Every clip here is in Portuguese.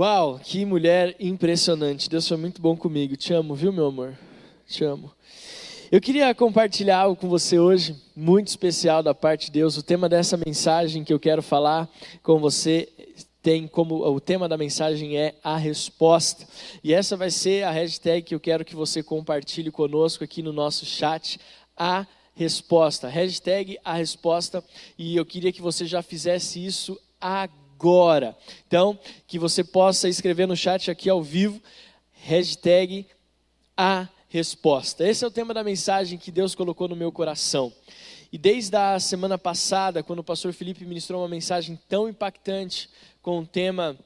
Uau, que mulher impressionante. Deus foi muito bom comigo. Te amo, viu, meu amor? Te amo. Eu queria compartilhar algo com você hoje, muito especial da parte de Deus. O tema dessa mensagem que eu quero falar com você tem como o tema da mensagem é a resposta. E essa vai ser a hashtag que eu quero que você compartilhe conosco aqui no nosso chat. A resposta. Hashtag a resposta. E eu queria que você já fizesse isso agora. Então, que você possa escrever no chat aqui ao vivo. Hashtag a resposta. Esse é o tema da mensagem que Deus colocou no meu coração. E desde a semana passada, quando o pastor Felipe ministrou uma mensagem tão impactante com o tema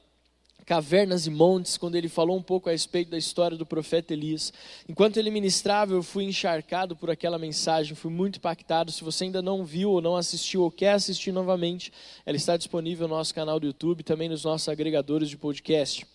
Cavernas e Montes, quando ele falou um pouco a respeito da história do profeta Elias. Enquanto ele ministrava, eu fui encharcado por aquela mensagem, fui muito impactado. Se você ainda não viu ou não assistiu ou quer assistir novamente, ela está disponível no nosso canal do YouTube, também nos nossos agregadores de podcast.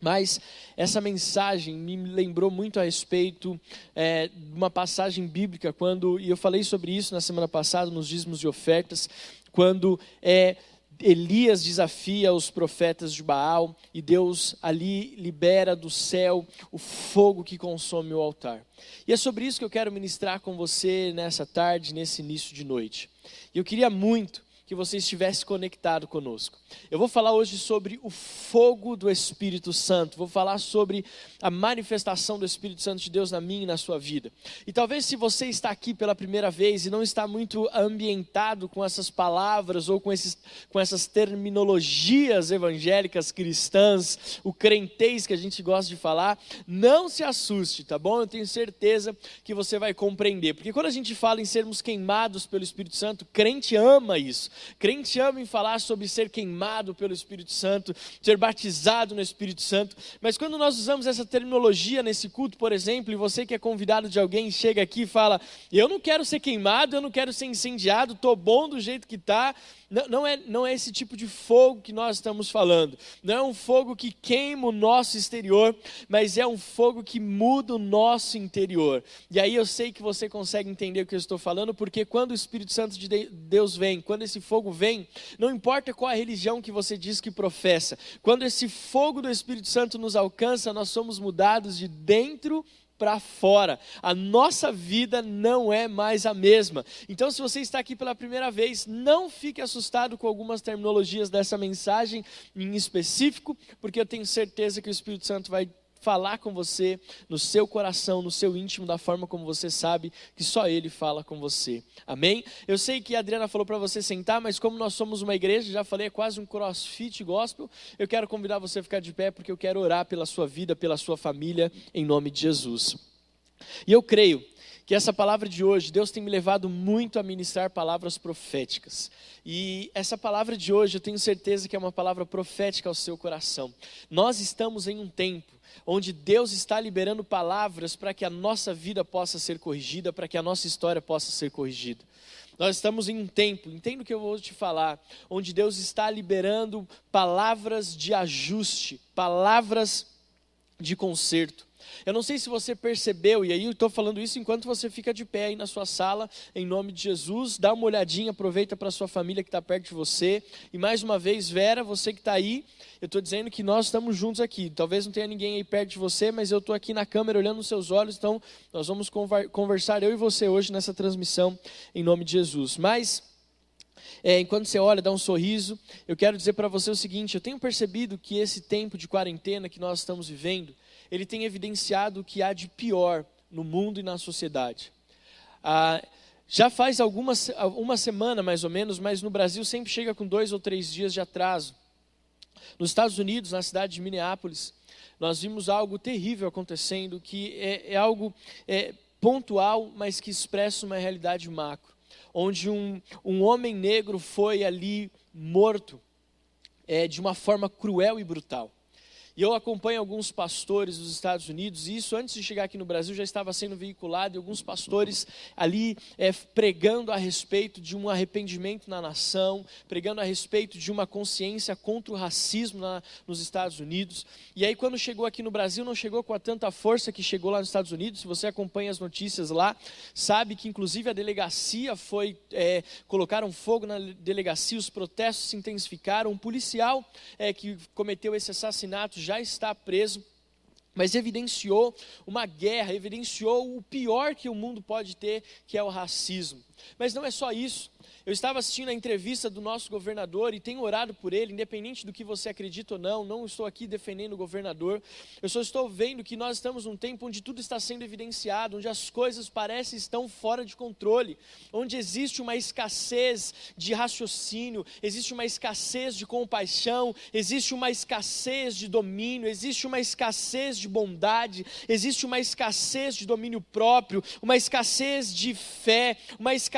Mas essa mensagem me lembrou muito a respeito é, de uma passagem bíblica, quando, e eu falei sobre isso na semana passada, nos dízimos e ofertas, quando é, Elias desafia os profetas de Baal e Deus ali libera do céu o fogo que consome o altar. E é sobre isso que eu quero ministrar com você nessa tarde, nesse início de noite. E eu queria muito que você estivesse conectado conosco. Eu vou falar hoje sobre o fogo do Espírito Santo, vou falar sobre a manifestação do Espírito Santo de Deus na minha e na sua vida. E talvez se você está aqui pela primeira vez e não está muito ambientado com essas palavras ou com, esses, com essas terminologias evangélicas cristãs, o crentez que a gente gosta de falar, não se assuste, tá bom? Eu tenho certeza que você vai compreender, porque quando a gente fala em sermos queimados pelo Espírito Santo, crente ama isso. Crente ama em falar sobre ser queimado pelo Espírito Santo, ser batizado no Espírito Santo, mas quando nós usamos essa terminologia nesse culto, por exemplo, e você que é convidado de alguém chega aqui e fala: Eu não quero ser queimado, eu não quero ser incendiado, estou bom do jeito que está, não, não, é, não é esse tipo de fogo que nós estamos falando. Não é um fogo que queima o nosso exterior, mas é um fogo que muda o nosso interior. E aí eu sei que você consegue entender o que eu estou falando, porque quando o Espírito Santo de Deus vem, quando esse fogo vem, não importa qual a religião que você diz que professa, quando esse fogo do Espírito Santo nos alcança, nós somos mudados de dentro para fora. A nossa vida não é mais a mesma. Então, se você está aqui pela primeira vez, não fique assustado com algumas terminologias dessa mensagem em específico, porque eu tenho certeza que o Espírito Santo vai falar com você no seu coração, no seu íntimo, da forma como você sabe que só Ele fala com você. Amém? Eu sei que a Adriana falou para você sentar, mas como nós somos uma igreja, já falei, é quase um crossfit gospel, eu quero convidar você a ficar de pé porque eu quero orar pela sua vida, pela sua família, em nome de Jesus. E eu creio que essa palavra de hoje, Deus tem me levado muito a ministrar palavras proféticas. E essa palavra de hoje, eu tenho certeza que é uma palavra profética ao seu coração. Nós estamos em um tempo onde Deus está liberando palavras para que a nossa vida possa ser corrigida, para que a nossa história possa ser corrigida. Nós estamos em um tempo, entendo o que eu vou te falar, onde Deus está liberando palavras de ajuste, palavras de conserto. Eu não sei se você percebeu, e aí eu estou falando isso enquanto você fica de pé aí na sua sala, em nome de Jesus, dá uma olhadinha, aproveita para sua família que está perto de você. E mais uma vez, Vera, você que está aí, eu estou dizendo que nós estamos juntos aqui. Talvez não tenha ninguém aí perto de você, mas eu estou aqui na câmera olhando nos seus olhos, então nós vamos conversar, eu e você, hoje nessa transmissão, em nome de Jesus. Mas. É, enquanto você olha, dá um sorriso. Eu quero dizer para você o seguinte: eu tenho percebido que esse tempo de quarentena que nós estamos vivendo, ele tem evidenciado o que há de pior no mundo e na sociedade. Ah, já faz algumas, uma semana mais ou menos, mas no Brasil sempre chega com dois ou três dias de atraso. Nos Estados Unidos, na cidade de Minneapolis, nós vimos algo terrível acontecendo, que é, é algo é, pontual, mas que expressa uma realidade macro. Onde um, um homem negro foi ali morto é, de uma forma cruel e brutal. E eu acompanho alguns pastores dos Estados Unidos, e isso antes de chegar aqui no Brasil já estava sendo veiculado, e alguns pastores ali é, pregando a respeito de um arrependimento na nação, pregando a respeito de uma consciência contra o racismo na, nos Estados Unidos. E aí, quando chegou aqui no Brasil, não chegou com a tanta força que chegou lá nos Estados Unidos. Se você acompanha as notícias lá, sabe que inclusive a delegacia foi. É, colocaram fogo na delegacia, os protestos se intensificaram. Um policial é, que cometeu esse assassinato já está preso, mas evidenciou uma guerra, evidenciou o pior que o mundo pode ter, que é o racismo. Mas não é só isso. Eu estava assistindo a entrevista do nosso governador e tenho orado por ele, independente do que você acredita ou não, não estou aqui defendendo o governador, eu só estou vendo que nós estamos num tempo onde tudo está sendo evidenciado, onde as coisas parecem estão fora de controle, onde existe uma escassez de raciocínio, existe uma escassez de compaixão, existe uma escassez de domínio, existe uma escassez de bondade, existe uma escassez de domínio próprio, uma escassez de fé, uma escassez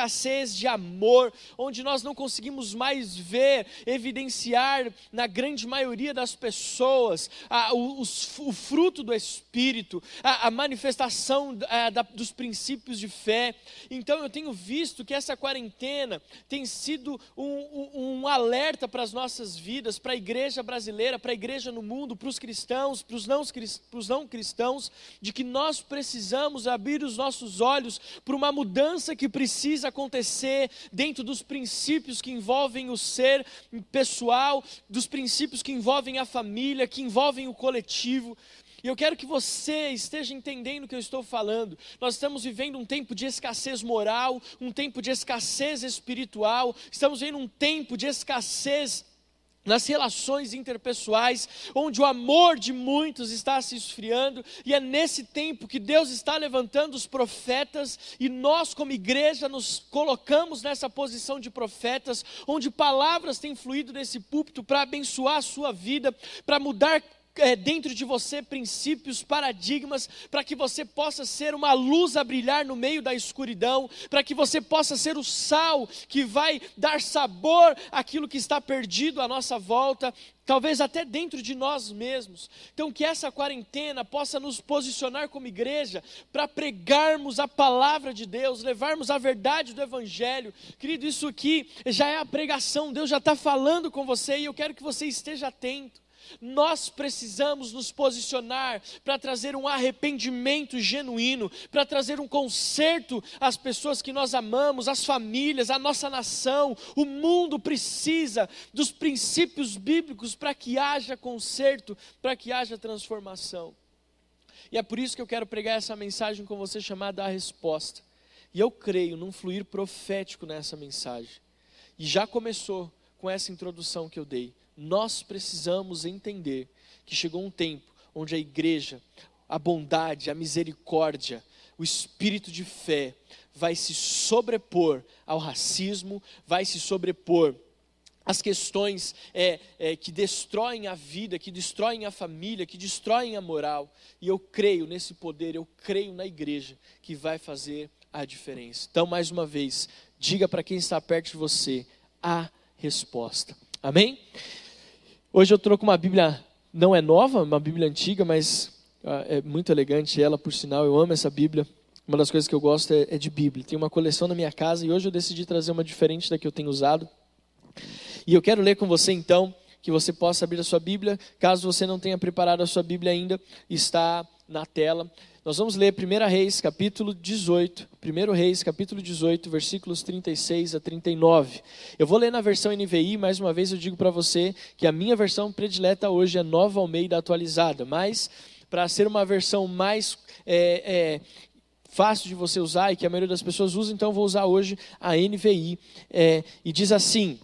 de amor, onde nós não conseguimos mais ver, evidenciar na grande maioria das pessoas a, o, o, fruto do Espírito, a, a manifestação a, da, dos princípios de fé. Então eu tenho visto que essa quarentena tem sido um, um, um alerta para as nossas vidas, para a igreja brasileira, para a igreja no mundo, para os cristãos, para os não, não cristãos, de que nós precisamos abrir os nossos olhos para uma mudança que precisa acontecer dentro dos princípios que envolvem o ser pessoal, dos princípios que envolvem a família, que envolvem o coletivo. E eu quero que você esteja entendendo o que eu estou falando. Nós estamos vivendo um tempo de escassez moral, um tempo de escassez espiritual, estamos vivendo um tempo de escassez nas relações interpessoais, onde o amor de muitos está se esfriando, e é nesse tempo que Deus está levantando os profetas, e nós, como igreja, nos colocamos nessa posição de profetas, onde palavras têm fluído nesse púlpito para abençoar a sua vida, para mudar é, dentro de você princípios, paradigmas, para que você possa ser uma luz a brilhar no meio da escuridão, para que você possa ser o sal que vai dar sabor àquilo que está perdido à nossa volta, talvez até dentro de nós mesmos. Então, que essa quarentena possa nos posicionar como igreja para pregarmos a palavra de Deus, levarmos a verdade do Evangelho. Querido, isso aqui já é a pregação, Deus já está falando com você e eu quero que você esteja atento. Nós precisamos nos posicionar para trazer um arrependimento genuíno, para trazer um conserto às pessoas que nós amamos, às famílias, à nossa nação. O mundo precisa dos princípios bíblicos para que haja conserto, para que haja transformação. E é por isso que eu quero pregar essa mensagem com você chamada A Resposta. E eu creio num fluir profético nessa mensagem. E já começou com essa introdução que eu dei nós precisamos entender que chegou um tempo onde a igreja, a bondade, a misericórdia, o espírito de fé vai se sobrepor ao racismo, vai se sobrepor às questões é, é, que destroem a vida, que destroem a família, que destroem a moral. E eu creio nesse poder, eu creio na igreja que vai fazer a diferença. Então, mais uma vez, diga para quem está perto de você a resposta. Amém? Hoje eu troco uma Bíblia, não é nova, uma Bíblia antiga, mas uh, é muito elegante ela, por sinal, eu amo essa Bíblia. Uma das coisas que eu gosto é, é de Bíblia. Tem uma coleção na minha casa e hoje eu decidi trazer uma diferente da que eu tenho usado. E eu quero ler com você então, que você possa abrir a sua Bíblia. Caso você não tenha preparado a sua Bíblia ainda, está na tela. Nós vamos ler 1 Reis, capítulo 18. 1 Reis, capítulo 18, versículos 36 a 39. Eu vou ler na versão NVI, mais uma vez eu digo para você que a minha versão predileta hoje é Nova Almeida atualizada, mas para ser uma versão mais é, é, fácil de você usar e que a maioria das pessoas usa, então vou usar hoje a NVI. É, e diz assim,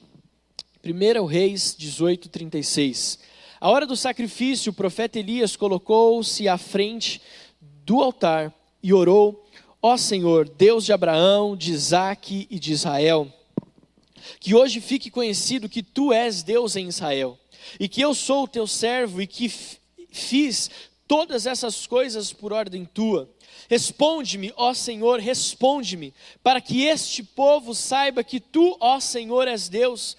1 Reis 18, 36. A hora do sacrifício, o profeta Elias colocou-se à frente do altar e orou: Ó Senhor, Deus de Abraão, de Isaque e de Israel, que hoje fique conhecido que tu és Deus em Israel, e que eu sou o teu servo e que fiz todas essas coisas por ordem tua. Responde-me, ó Senhor, responde-me, para que este povo saiba que tu, ó Senhor, és Deus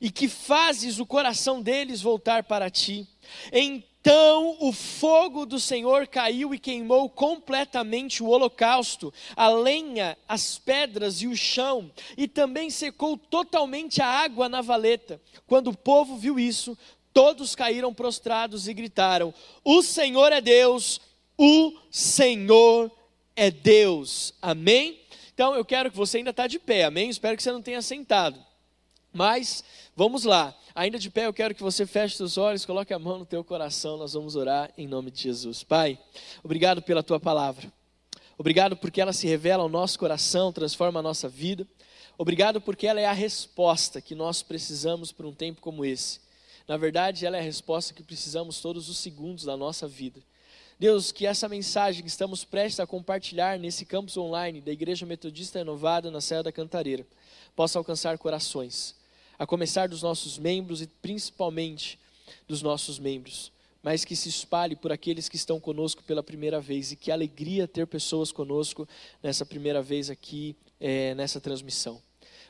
e que fazes o coração deles voltar para ti. Então o fogo do Senhor caiu e queimou completamente o holocausto, a lenha, as pedras e o chão, e também secou totalmente a água na valeta. Quando o povo viu isso, todos caíram prostrados e gritaram: O Senhor é Deus, o Senhor é Deus. Amém? Então eu quero que você ainda está de pé, amém? Espero que você não tenha sentado. Mas vamos lá. Ainda de pé, eu quero que você feche seus olhos, coloque a mão no teu coração. Nós vamos orar em nome de Jesus. Pai, obrigado pela tua palavra. Obrigado porque ela se revela ao nosso coração, transforma a nossa vida. Obrigado porque ela é a resposta que nós precisamos para um tempo como esse. Na verdade, ela é a resposta que precisamos todos os segundos da nossa vida. Deus, que essa mensagem que estamos prestes a compartilhar nesse campus online da Igreja Metodista Renovada na Serra da Cantareira possa alcançar corações, a começar dos nossos membros e principalmente dos nossos membros, mas que se espalhe por aqueles que estão conosco pela primeira vez e que alegria ter pessoas conosco nessa primeira vez aqui, é, nessa transmissão.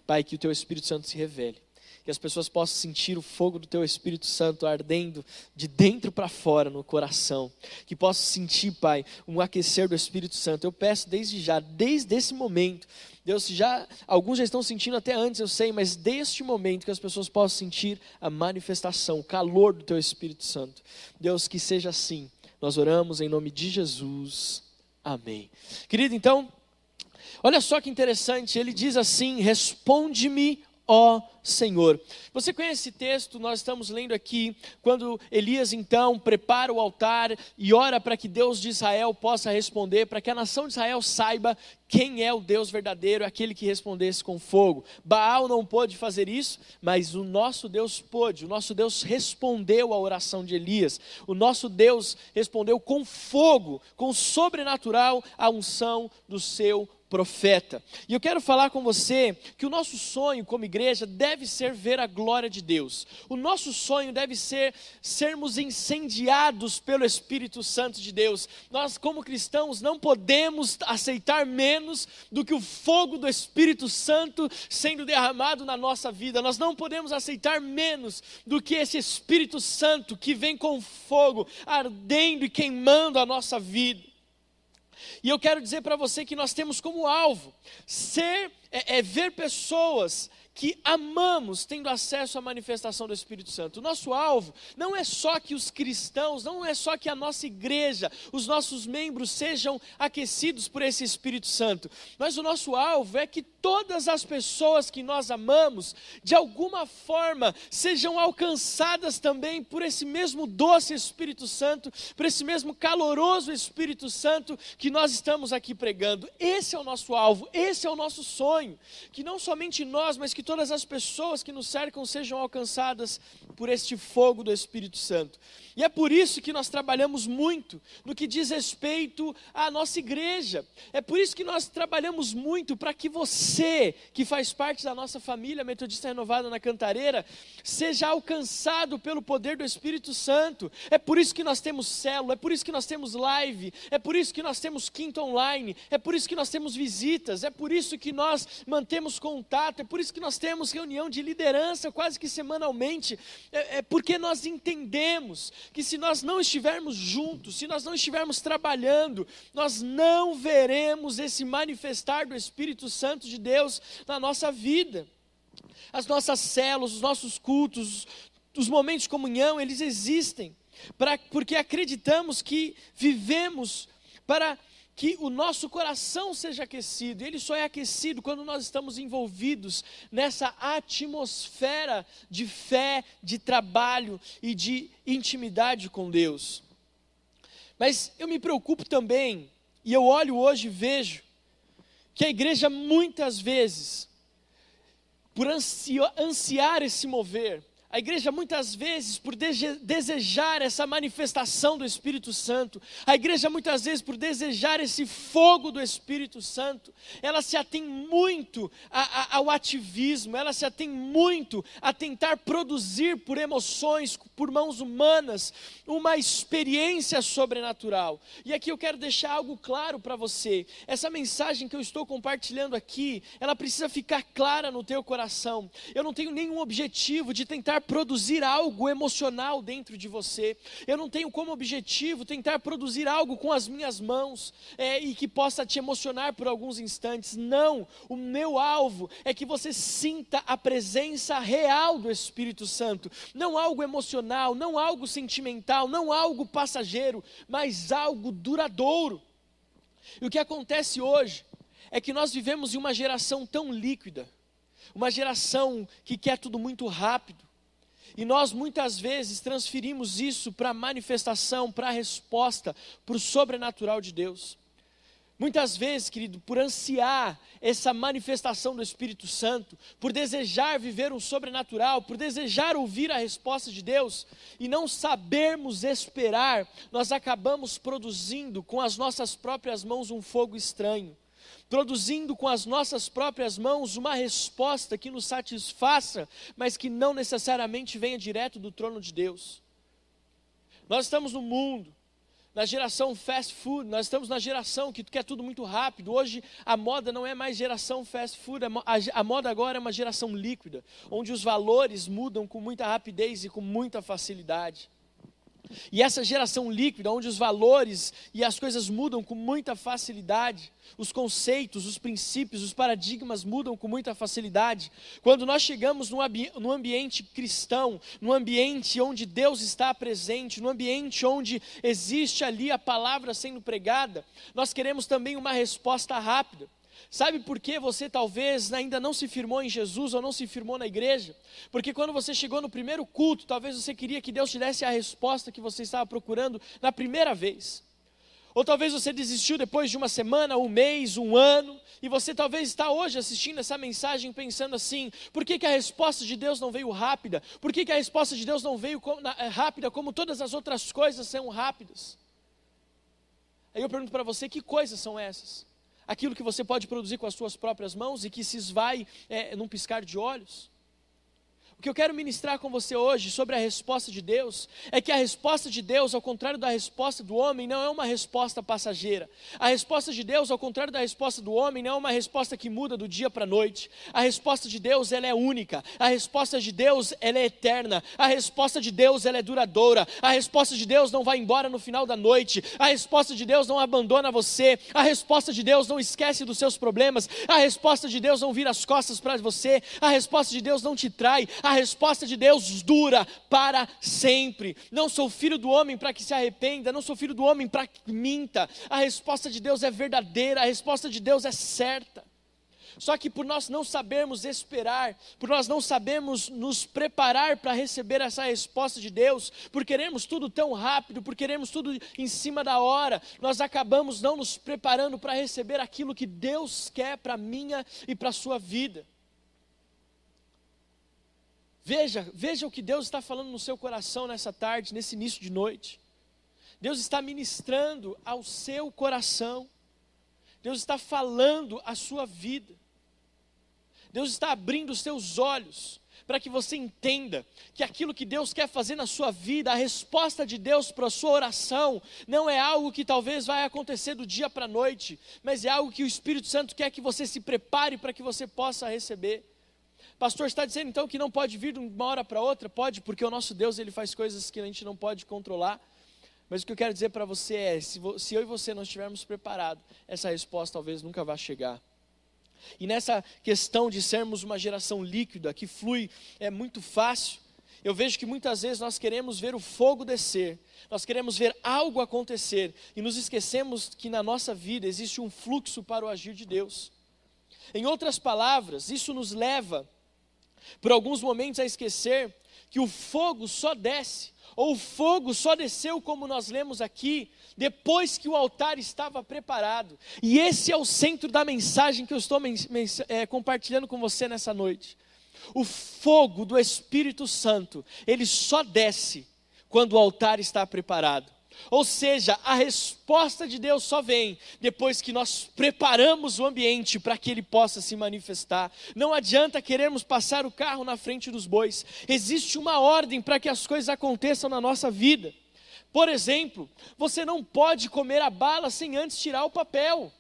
Pai, que o Teu Espírito Santo se revele que as pessoas possam sentir o fogo do Teu Espírito Santo ardendo de dentro para fora no coração, que possam sentir, Pai, um aquecer do Espírito Santo. Eu peço desde já, desde esse momento, Deus, já alguns já estão sentindo até antes, eu sei, mas deste momento que as pessoas possam sentir a manifestação, o calor do Teu Espírito Santo. Deus, que seja assim. Nós oramos em nome de Jesus. Amém. Querido, então, olha só que interessante, ele diz assim: Responde-me, ó Senhor. Você conhece esse texto? Nós estamos lendo aqui quando Elias então prepara o altar e ora para que Deus de Israel possa responder, para que a nação de Israel saiba quem é o Deus verdadeiro, aquele que respondesse com fogo. Baal não pôde fazer isso, mas o nosso Deus pôde. O nosso Deus respondeu à oração de Elias. O nosso Deus respondeu com fogo, com sobrenatural a unção do seu profeta. E eu quero falar com você que o nosso sonho como igreja deve ser ver a glória de Deus. O nosso sonho deve ser sermos incendiados pelo Espírito Santo de Deus. Nós, como cristãos, não podemos aceitar menos do que o fogo do Espírito Santo sendo derramado na nossa vida. Nós não podemos aceitar menos do que esse Espírito Santo que vem com fogo ardendo e queimando a nossa vida. E eu quero dizer para você que nós temos como alvo ser, é, é ver pessoas que amamos tendo acesso à manifestação do Espírito Santo. O nosso alvo não é só que os cristãos, não é só que a nossa igreja, os nossos membros sejam aquecidos por esse Espírito Santo, mas o nosso alvo é que todas as pessoas que nós amamos, de alguma forma, sejam alcançadas também por esse mesmo doce Espírito Santo, por esse mesmo caloroso Espírito Santo que nós estamos aqui pregando. Esse é o nosso alvo, esse é o nosso sonho, que não somente nós, mas que todas as pessoas que nos cercam sejam alcançadas por este fogo do Espírito Santo. E é por isso que nós trabalhamos muito no que diz respeito à nossa igreja. É por isso que nós trabalhamos muito para que você, que faz parte da nossa família Metodista Renovada na Cantareira, seja alcançado pelo poder do Espírito Santo. É por isso que nós temos célula, é por isso que nós temos live, é por isso que nós temos quinto online, é por isso que nós temos visitas, é por isso que nós mantemos contato, é por isso que nós temos reunião de liderança quase que semanalmente, é, é porque nós entendemos que se nós não estivermos juntos, se nós não estivermos trabalhando, nós não veremos esse manifestar do Espírito Santo de Deus na nossa vida. As nossas células, os nossos cultos, os momentos de comunhão, eles existem, pra, porque acreditamos que vivemos para que o nosso coração seja aquecido. Ele só é aquecido quando nós estamos envolvidos nessa atmosfera de fé, de trabalho e de intimidade com Deus. Mas eu me preocupo também, e eu olho hoje e vejo, que a igreja muitas vezes, por ansiar esse mover, A igreja, muitas vezes, por desejar essa manifestação do Espírito Santo, a igreja, muitas vezes, por desejar esse fogo do Espírito Santo, ela se atém muito a, a, ao ativismo, ela se atém muito a tentar produzir por emoções, por mãos humanas, uma experiência sobrenatural. E aqui eu quero deixar algo claro para você: essa mensagem que eu estou compartilhando aqui, ela precisa ficar clara no teu coração. Eu não tenho nenhum objetivo de tentar produzir algo emocional dentro de você. Eu não tenho como objetivo tentar produzir algo com as minhas mãos é, e que possa te emocionar por alguns instantes. Não, o meu alvo é que você sinta a presença real do Espírito Santo. Não algo emocional, não algo sentimental, não algo passageiro, mas algo duradouro. E o que acontece hoje é que nós vivemos em uma geração tão líquida, uma geração que quer tudo muito rápido, e nós muitas vezes transferimos isso para a manifestação, para a resposta, para o sobrenatural de Deus. Muitas vezes, querido, por ansiar essa manifestação do Espírito Santo, por desejar viver um sobrenatural, por desejar ouvir a resposta de Deus e não sabermos esperar, nós acabamos produzindo com as nossas próprias mãos um fogo estranho produzindo com as nossas próprias mãos uma resposta que nos satisfaça, mas que não necessariamente venha direto do trono de Deus. Nós estamos no mundo, na geração fast food, nós estamos na geração que quer tudo muito rápido. Hoje a moda não é mais geração fast food, a, moda agora é uma geração líquida, onde os valores mudam com muita rapidez e com muita facilidade. E essa geração líquida, onde os valores e as coisas mudam com muita facilidade, os conceitos, os princípios, os paradigmas mudam com muita facilidade. Quando nós chegamos ambi no ambiente cristão, no ambiente onde Deus está presente, no ambiente onde existe ali a palavra sendo pregada, nós queremos também uma resposta rápida. Sabe por que você talvez ainda não se firmou em Jesus ou não se firmou na igreja? Porque quando você chegou no primeiro culto, talvez você queria que Deus te desse a resposta que você estava procurando na primeira vez. Ou talvez você desistiu depois de uma semana, um mês, um ano, e você talvez está hoje assistindo essa mensagem pensando assim: por que, que a resposta de Deus não veio rápida? Por que, que a resposta de Deus não veio eh, rápida como todas as outras coisas são rápidas? Aí eu pergunto para você: que coisas são essas? Aquilo que você pode produzir com as suas próprias mãos e que se esvai é, num piscar de olhos. O que eu quero ministrar com você hoje sobre a resposta de Deus é que a resposta de Deus, ao contrário da resposta do homem, não é uma resposta passageira. A resposta de Deus, ao contrário da resposta do homem, não é uma resposta que muda do dia para a noite. A resposta de Deus, ela é única. A resposta de Deus, ela é eterna. A resposta de Deus, ela é duradoura. A resposta de Deus não vai embora no final da noite. A resposta de Deus não abandona você. A resposta de Deus não esquece dos seus problemas. A resposta de Deus não vira as costas para você. A resposta de Deus não te trai. A a resposta de Deus dura para sempre. Não sou filho do homem para que se arrependa, não sou filho do homem para que minta. A resposta de Deus é verdadeira, a resposta de Deus é certa. Só que por nós não sabermos esperar, por nós não sabemos nos preparar para receber essa resposta de Deus, por queremos tudo tão rápido, por queremos tudo em cima da hora, nós acabamos não nos preparando para receber aquilo que Deus quer para minha e para sua vida. Veja, veja o que Deus está falando no seu coração nessa tarde, nesse início de noite. Deus está ministrando ao seu coração. Deus está falando a sua vida. Deus está abrindo os seus olhos para que você entenda que aquilo que Deus quer fazer na sua vida, a resposta de Deus para a sua oração, não é algo que talvez vai acontecer do dia para a noite, mas é algo que o Espírito Santo quer que você se prepare para que você possa receber. Pastor, está dizendo então que não pode vir de uma hora para outra? Pode, porque o nosso Deus ele faz coisas que a gente não pode controlar. Mas o que eu quero dizer para você é: se, se eu e você não estivermos preparados, essa resposta talvez nunca vá chegar. E nessa questão de sermos uma geração líquida, que flui é muito fácil, eu vejo que muitas vezes nós queremos ver o fogo descer, nós queremos ver algo acontecer e nos esquecemos que na nossa vida existe um fluxo para o agir de Deus. Em outras palavras, isso nos leva por alguns momentos a esquecer que o fogo só desce, ou o fogo só desceu, como nós lemos aqui, depois que o altar estava preparado. E esse é o centro da mensagem que eu estou é, compartilhando com você nessa noite. O fogo do Espírito Santo, ele só desce quando o altar está preparado. Ou seja, a resposta de Deus só vem depois que nós preparamos o ambiente para que ele possa se manifestar. Não adianta queremos passar o carro na frente dos bois. Existe uma ordem para que as coisas aconteçam na nossa vida. Por exemplo, você não pode comer a bala sem antes tirar o papel.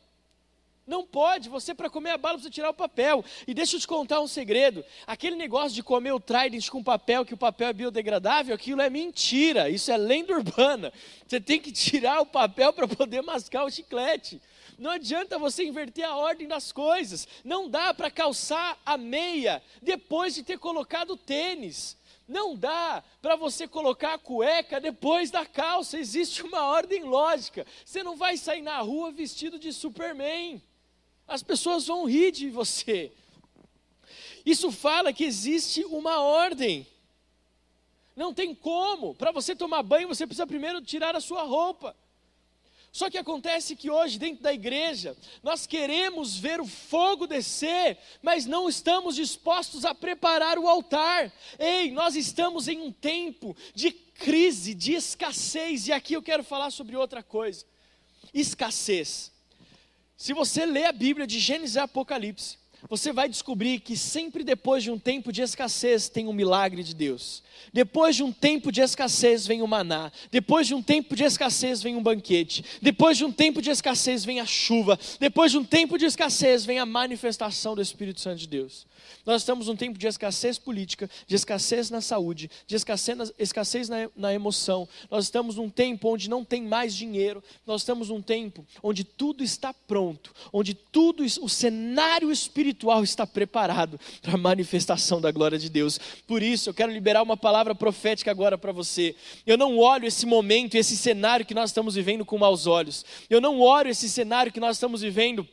Não pode, você para comer a bala precisa tirar o papel. E deixa eu te contar um segredo: aquele negócio de comer o Trident com papel, que o papel é biodegradável, aquilo é mentira, isso é lenda urbana. Você tem que tirar o papel para poder mascar o chiclete. Não adianta você inverter a ordem das coisas. Não dá para calçar a meia depois de ter colocado o tênis. Não dá para você colocar a cueca depois da calça. Existe uma ordem lógica. Você não vai sair na rua vestido de Superman as pessoas vão rir de você. Isso fala que existe uma ordem. Não tem como. Para você tomar banho, você precisa primeiro tirar a sua roupa. Só que acontece que hoje, dentro da igreja, nós queremos ver o fogo descer, mas não estamos dispostos a preparar o altar. Ei, nós estamos em um tempo de crise, de escassez, e aqui eu quero falar sobre outra coisa: escassez. Se você lê a Bíblia de Gênesis e Apocalipse, você vai descobrir que sempre depois de um tempo de escassez tem um milagre de Deus. Depois de um tempo de escassez vem o maná. Depois de um tempo de escassez vem um banquete. Depois de um tempo de escassez vem a chuva. Depois de um tempo de escassez vem a manifestação do Espírito Santo de Deus. Nós estamos num tempo de escassez política, de escassez na saúde, de escassez na, escassez na, na emoção. Nós estamos num tempo onde não tem mais dinheiro. Nós estamos num tempo onde tudo está pronto, onde tudo, o cenário espiritual está preparado para a manifestação da glória de Deus. Por isso, eu quero liberar uma palavra profética agora para você. Eu não olho esse momento, esse cenário que nós estamos vivendo com maus olhos. Eu não olho esse cenário que nós estamos vivendo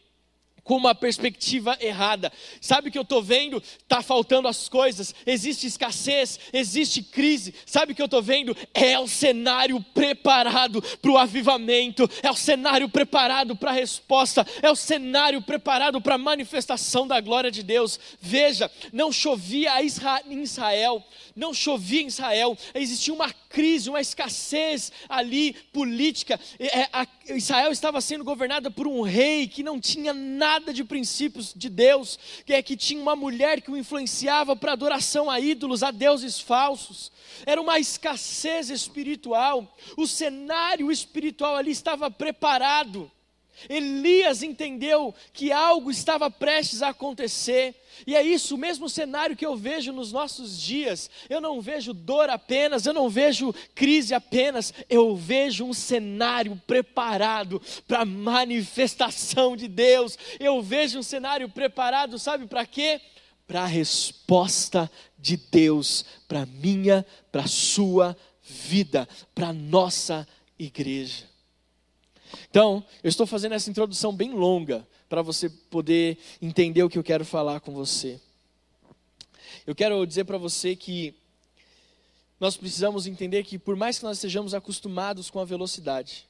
com uma perspectiva errada. Sabe o que eu estou vendo? Está faltando as coisas, existe escassez, existe crise. Sabe o que eu estou vendo? É o cenário preparado para o avivamento, é o cenário preparado para a resposta, é o cenário preparado para a manifestação da glória de Deus. Veja, não chovia em Israel, não chovia em Israel, existia uma crise, uma escassez ali política. É, Israel estava sendo governada por um rei que não tinha nada de princípios de Deus, que é que tinha uma mulher que o influenciava para adoração a ídolos, a deuses falsos. Era uma escassez espiritual. O cenário espiritual ali estava preparado. Elias entendeu que algo estava prestes a acontecer. E é isso, o mesmo cenário que eu vejo nos nossos dias. Eu não vejo dor apenas, eu não vejo crise apenas, eu vejo um cenário preparado para a manifestação de Deus. Eu vejo um cenário preparado, sabe para quê? Para a resposta de Deus para minha, para sua vida, para nossa igreja. Então, eu estou fazendo essa introdução bem longa para você poder entender o que eu quero falar com você. Eu quero dizer para você que nós precisamos entender que, por mais que nós estejamos acostumados com a velocidade,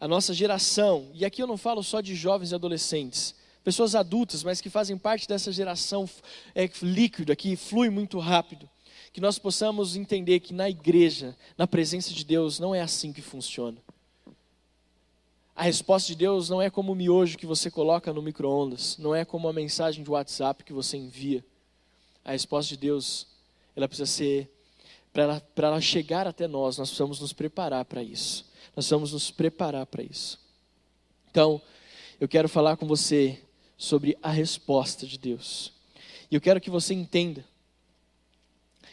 a nossa geração, e aqui eu não falo só de jovens e adolescentes, pessoas adultas, mas que fazem parte dessa geração é, líquida, que flui muito rápido, que nós possamos entender que na igreja, na presença de Deus, não é assim que funciona. A resposta de Deus não é como o miojo que você coloca no micro-ondas, não é como a mensagem de WhatsApp que você envia. A resposta de Deus, ela precisa ser, para ela, ela chegar até nós, nós precisamos nos preparar para isso. Nós precisamos nos preparar para isso. Então, eu quero falar com você sobre a resposta de Deus. E eu quero que você entenda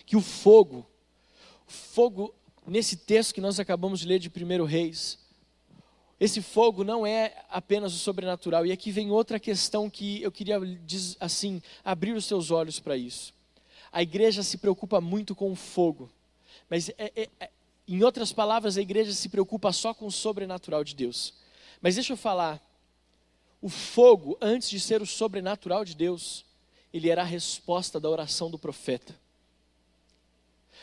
que o fogo, o fogo nesse texto que nós acabamos de ler de 1 Reis, esse fogo não é apenas o sobrenatural. E aqui vem outra questão que eu queria assim abrir os seus olhos para isso. A igreja se preocupa muito com o fogo, mas é, é, é, em outras palavras, a igreja se preocupa só com o sobrenatural de Deus. Mas deixa eu falar, o fogo, antes de ser o sobrenatural de Deus, ele era a resposta da oração do profeta.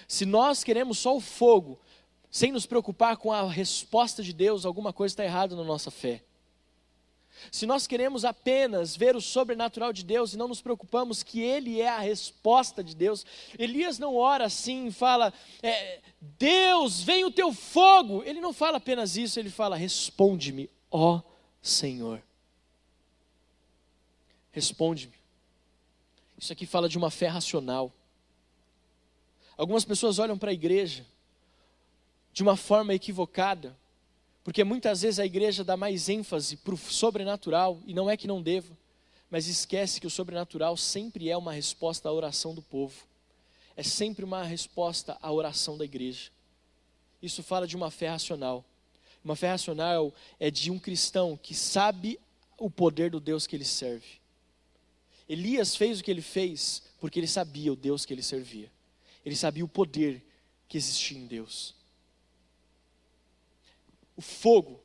Se nós queremos só o fogo, sem nos preocupar com a resposta de Deus, alguma coisa está errada na nossa fé. se nós queremos apenas ver o sobrenatural de Deus e não nos preocupamos que Ele é a resposta de Deus, Elias não ora assim fala, é, Deus, vem o teu fogo. Ele não fala apenas isso, ele fala, responde-me, ó Senhor. Responde-me. Isso aqui fala de uma fé racional. Algumas pessoas olham para a igreja de uma forma equivocada, porque muitas vezes a igreja dá mais ênfase para o sobrenatural, e não é que não deva, mas esquece que o sobrenatural sempre é uma resposta à oração do povo, é sempre uma resposta à oração da igreja. Isso fala de uma fé racional. Uma fé racional é de um cristão que sabe o poder do Deus que ele serve. Elias fez o que ele fez porque ele sabia o Deus que ele servia. Ele sabia o poder que existia em Deus o fogo,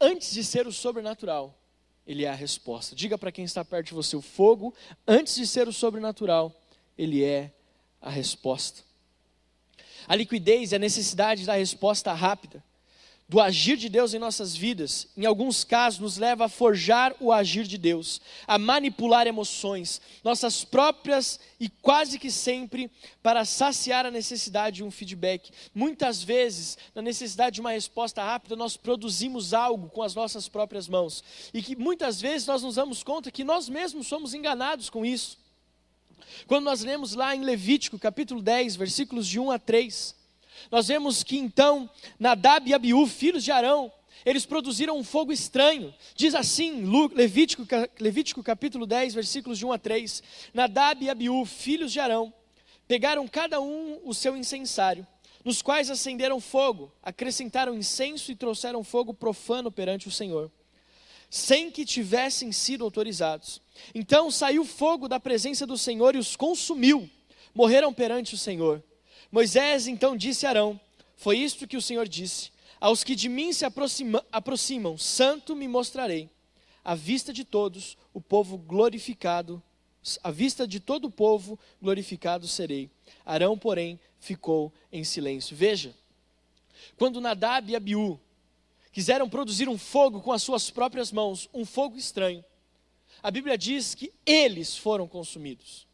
antes de ser o sobrenatural, ele é a resposta. Diga para quem está perto de você: o fogo, antes de ser o sobrenatural, ele é a resposta. A liquidez é a necessidade da resposta rápida do agir de Deus em nossas vidas, em alguns casos, nos leva a forjar o agir de Deus, a manipular emoções, nossas próprias e quase que sempre para saciar a necessidade de um feedback. Muitas vezes, na necessidade de uma resposta rápida, nós produzimos algo com as nossas próprias mãos, e que muitas vezes nós nos damos conta que nós mesmos somos enganados com isso. Quando nós lemos lá em Levítico, capítulo 10, versículos de 1 a 3, nós vemos que então Nadab e Abiú, filhos de Arão, eles produziram um fogo estranho. Diz assim, Levítico, Levítico capítulo 10, versículos de 1 a 3: Nadab e Abiú, filhos de Arão, pegaram cada um o seu incensário, nos quais acenderam fogo, acrescentaram incenso e trouxeram fogo profano perante o Senhor, sem que tivessem sido autorizados. Então saiu fogo da presença do Senhor e os consumiu, morreram perante o Senhor. Moisés então disse a Arão: Foi isto que o Senhor disse: Aos que de mim se aproxima, aproximam, santo me mostrarei. À vista de todos, o povo glorificado, à vista de todo o povo, glorificado serei. Arão, porém, ficou em silêncio. Veja, quando Nadab e Abiú quiseram produzir um fogo com as suas próprias mãos, um fogo estranho, a Bíblia diz que eles foram consumidos.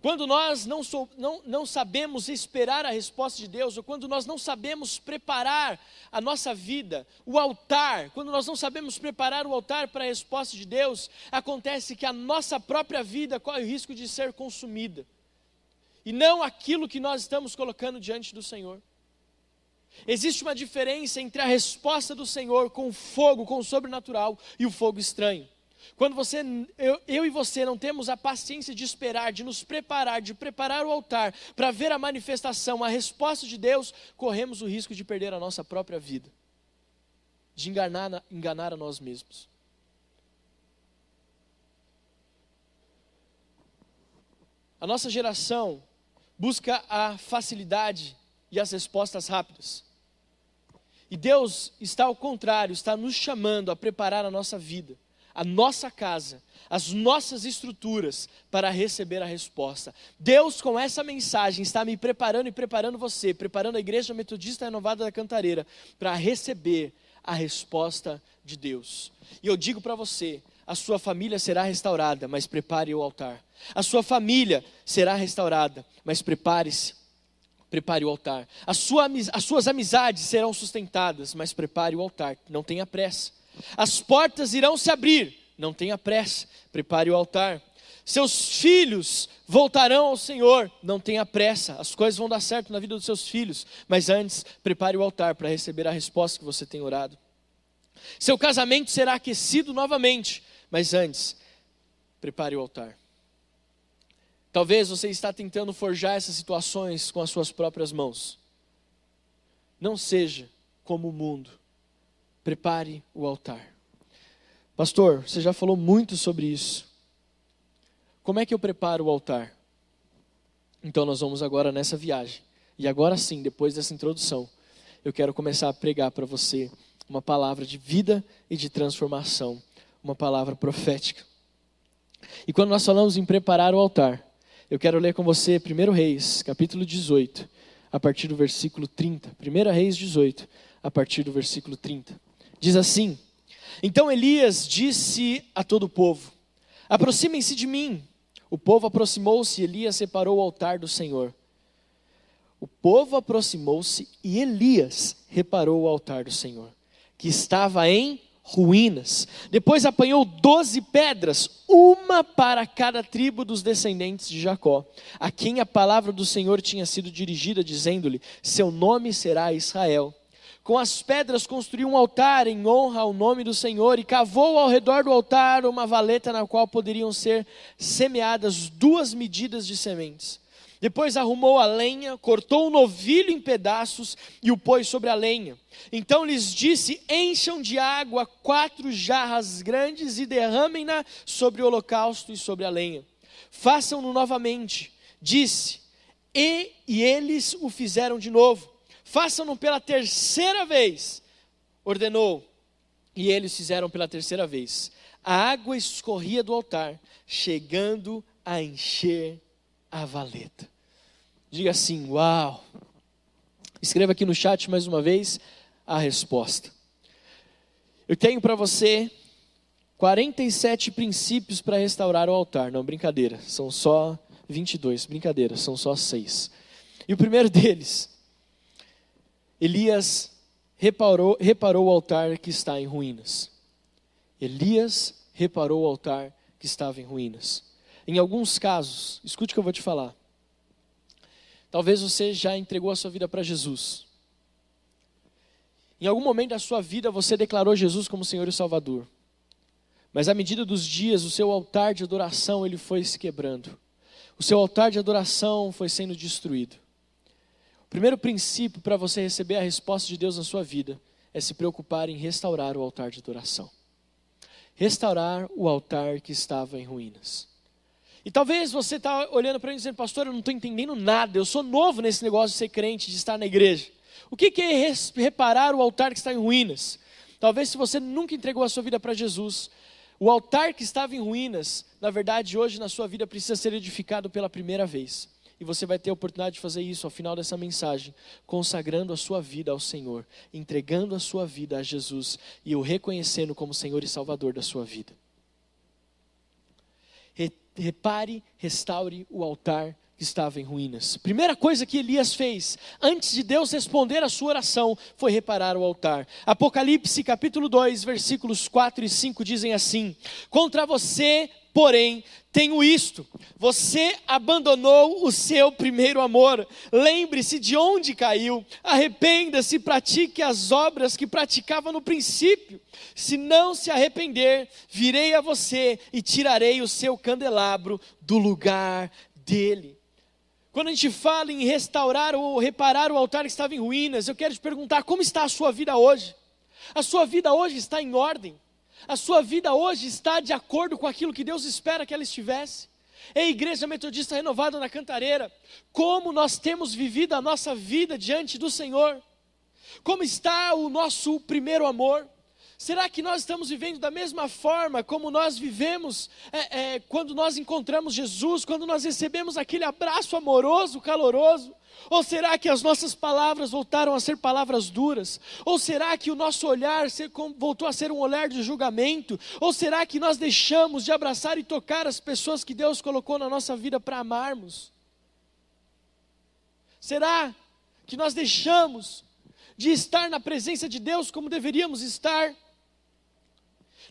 Quando nós não, sou, não, não sabemos esperar a resposta de Deus, ou quando nós não sabemos preparar a nossa vida, o altar, quando nós não sabemos preparar o altar para a resposta de Deus, acontece que a nossa própria vida corre o risco de ser consumida, e não aquilo que nós estamos colocando diante do Senhor. Existe uma diferença entre a resposta do Senhor com o fogo, com o sobrenatural, e o fogo estranho. Quando você, eu, eu, e você não temos a paciência de esperar, de nos preparar, de preparar o altar para ver a manifestação, a resposta de Deus, corremos o risco de perder a nossa própria vida, de enganar, enganar a nós mesmos. A nossa geração busca a facilidade e as respostas rápidas. E Deus está ao contrário, está nos chamando a preparar a nossa vida a nossa casa, as nossas estruturas para receber a resposta. Deus, com essa mensagem, está me preparando e preparando você, preparando a Igreja Metodista Renovada da Cantareira para receber a resposta de Deus. E eu digo para você: a sua família será restaurada, mas prepare o altar. A sua família será restaurada, mas prepare-se prepare o altar. Sua, as suas amizades serão sustentadas, mas prepare o altar. Não tenha pressa. As portas irão se abrir, não tenha pressa, prepare o altar. Seus filhos voltarão ao Senhor, não tenha pressa, as coisas vão dar certo na vida dos seus filhos, mas antes, prepare o altar para receber a resposta que você tem orado. Seu casamento será aquecido novamente, mas antes, prepare o altar. Talvez você está tentando forjar essas situações com as suas próprias mãos. Não seja como o mundo prepare o altar. Pastor, você já falou muito sobre isso. Como é que eu preparo o altar? Então nós vamos agora nessa viagem. E agora sim, depois dessa introdução, eu quero começar a pregar para você uma palavra de vida e de transformação, uma palavra profética. E quando nós falamos em preparar o altar, eu quero ler com você 1 Reis, capítulo 18, a partir do versículo 30. 1 Reis 18, a partir do versículo 30. Diz assim: Então Elias disse a todo o povo: Aproximem-se de mim. O povo aproximou-se e Elias separou o altar do Senhor. O povo aproximou-se e Elias reparou o altar do Senhor, que estava em ruínas. Depois apanhou doze pedras, uma para cada tribo dos descendentes de Jacó, a quem a palavra do Senhor tinha sido dirigida, dizendo-lhe: Seu nome será Israel. Com as pedras construiu um altar em honra ao nome do Senhor e cavou ao redor do altar uma valeta na qual poderiam ser semeadas duas medidas de sementes. Depois arrumou a lenha, cortou o novilho em pedaços e o pôs sobre a lenha. Então lhes disse: Encham de água quatro jarras grandes e derramem-na sobre o holocausto e sobre a lenha. Façam-no novamente. Disse: E, e eles o fizeram de novo. Façam-no pela terceira vez. Ordenou. E eles fizeram pela terceira vez. A água escorria do altar, chegando a encher a valeta. Diga assim: Uau! Escreva aqui no chat mais uma vez a resposta. Eu tenho para você 47 princípios para restaurar o altar. Não, brincadeira, são só 22. Brincadeira, são só seis. E o primeiro deles, Elias reparou, reparou o altar que está em ruínas. Elias reparou o altar que estava em ruínas. Em alguns casos, escute o que eu vou te falar. Talvez você já entregou a sua vida para Jesus. Em algum momento da sua vida você declarou Jesus como Senhor e Salvador. Mas à medida dos dias, o seu altar de adoração ele foi se quebrando. O seu altar de adoração foi sendo destruído. Primeiro princípio para você receber a resposta de Deus na sua vida é se preocupar em restaurar o altar de adoração. Restaurar o altar que estava em ruínas. E talvez você está olhando para mim dizendo, pastor, eu não estou entendendo nada, eu sou novo nesse negócio de ser crente, de estar na igreja. O que é reparar o altar que está em ruínas? Talvez se você nunca entregou a sua vida para Jesus, o altar que estava em ruínas, na verdade, hoje na sua vida precisa ser edificado pela primeira vez. E você vai ter a oportunidade de fazer isso ao final dessa mensagem, consagrando a sua vida ao Senhor, entregando a sua vida a Jesus e o reconhecendo como Senhor e Salvador da sua vida repare, restaure o altar que estava em ruínas. Primeira coisa que Elias fez, antes de Deus responder a sua oração, foi reparar o altar. Apocalipse capítulo 2, versículos 4 e 5 dizem assim: Contra você, porém, tenho isto: você abandonou o seu primeiro amor. Lembre-se de onde caiu, arrependa-se, pratique as obras que praticava no princípio. Se não se arrepender, virei a você e tirarei o seu candelabro do lugar dele. Quando a gente fala em restaurar ou reparar o altar que estava em ruínas, eu quero te perguntar como está a sua vida hoje? A sua vida hoje está em ordem? A sua vida hoje está de acordo com aquilo que Deus espera que ela estivesse? Ei, Igreja Metodista Renovada na Cantareira, como nós temos vivido a nossa vida diante do Senhor? Como está o nosso primeiro amor? Será que nós estamos vivendo da mesma forma como nós vivemos é, é, quando nós encontramos Jesus, quando nós recebemos aquele abraço amoroso, caloroso? Ou será que as nossas palavras voltaram a ser palavras duras? Ou será que o nosso olhar voltou a ser um olhar de julgamento? Ou será que nós deixamos de abraçar e tocar as pessoas que Deus colocou na nossa vida para amarmos? Será que nós deixamos de estar na presença de Deus como deveríamos estar?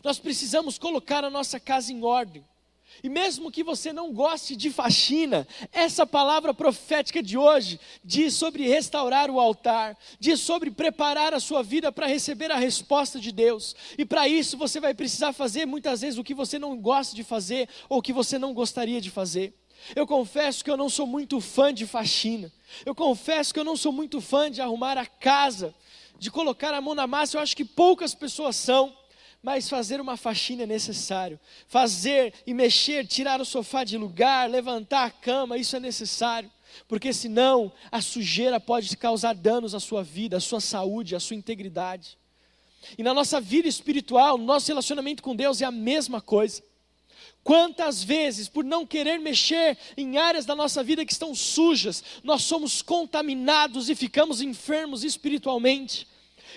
Nós precisamos colocar a nossa casa em ordem. E mesmo que você não goste de faxina, essa palavra profética de hoje diz sobre restaurar o altar, diz sobre preparar a sua vida para receber a resposta de Deus. E para isso você vai precisar fazer muitas vezes o que você não gosta de fazer ou o que você não gostaria de fazer. Eu confesso que eu não sou muito fã de faxina. Eu confesso que eu não sou muito fã de arrumar a casa, de colocar a mão na massa. Eu acho que poucas pessoas são mas fazer uma faxina é necessário. Fazer e mexer, tirar o sofá de lugar, levantar a cama, isso é necessário. Porque senão a sujeira pode causar danos à sua vida, à sua saúde, à sua integridade. E na nossa vida espiritual, no nosso relacionamento com Deus é a mesma coisa. Quantas vezes, por não querer mexer em áreas da nossa vida que estão sujas, nós somos contaminados e ficamos enfermos espiritualmente.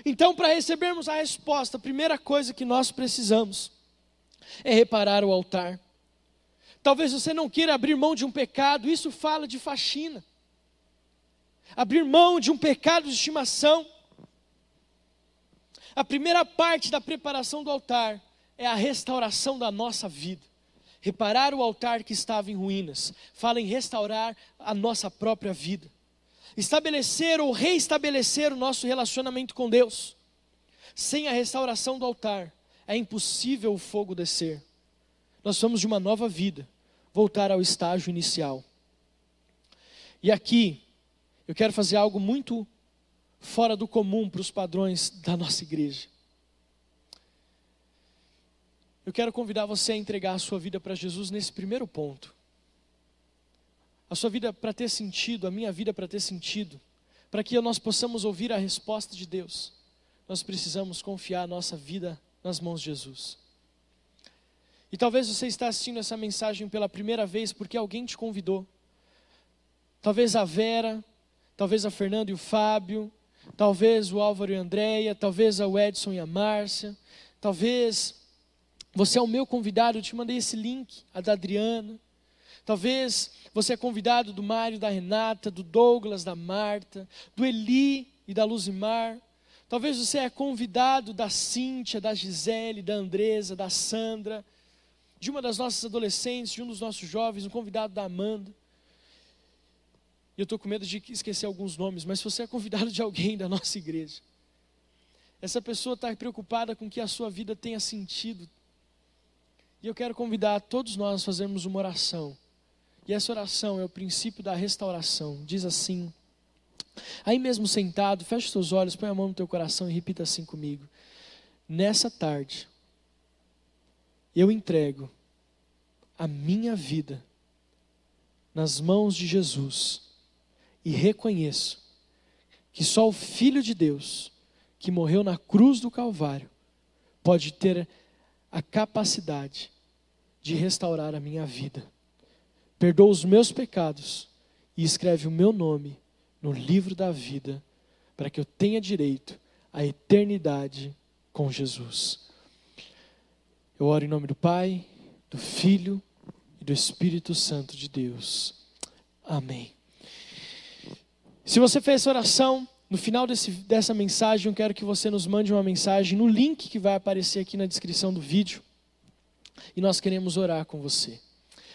Então, para recebermos a resposta, a primeira coisa que nós precisamos é reparar o altar. Talvez você não queira abrir mão de um pecado, isso fala de faxina. Abrir mão de um pecado de estimação. A primeira parte da preparação do altar é a restauração da nossa vida. Reparar o altar que estava em ruínas, fala em restaurar a nossa própria vida. Estabelecer ou reestabelecer o nosso relacionamento com Deus. Sem a restauração do altar, é impossível o fogo descer. Nós somos de uma nova vida, voltar ao estágio inicial. E aqui, eu quero fazer algo muito fora do comum para os padrões da nossa igreja. Eu quero convidar você a entregar a sua vida para Jesus nesse primeiro ponto. A sua vida para ter sentido, a minha vida para ter sentido, para que nós possamos ouvir a resposta de Deus, nós precisamos confiar a nossa vida nas mãos de Jesus. E talvez você está assistindo essa mensagem pela primeira vez porque alguém te convidou. Talvez a Vera, talvez a Fernanda e o Fábio, talvez o Álvaro e a Andréia, talvez o Edson e a Márcia, talvez você é o meu convidado, eu te mandei esse link, a da Adriana. Talvez você é convidado do Mário, da Renata, do Douglas, da Marta, do Eli e da Luzimar. Talvez você é convidado da Cíntia, da Gisele, da Andresa, da Sandra, de uma das nossas adolescentes, de um dos nossos jovens, um convidado da Amanda. E eu estou com medo de esquecer alguns nomes, mas se você é convidado de alguém da nossa igreja, essa pessoa está preocupada com que a sua vida tenha sentido. E eu quero convidar todos nós a fazermos uma oração. E essa oração é o princípio da restauração. Diz assim: Aí mesmo sentado, feche seus olhos, põe a mão no teu coração e repita assim comigo. Nessa tarde, eu entrego a minha vida nas mãos de Jesus e reconheço que só o Filho de Deus, que morreu na cruz do Calvário, pode ter a capacidade de restaurar a minha vida. Perdoa os meus pecados e escreve o meu nome no livro da vida, para que eu tenha direito à eternidade com Jesus. Eu oro em nome do Pai, do Filho e do Espírito Santo de Deus. Amém. Se você fez essa oração, no final desse, dessa mensagem, eu quero que você nos mande uma mensagem no link que vai aparecer aqui na descrição do vídeo. E nós queremos orar com você.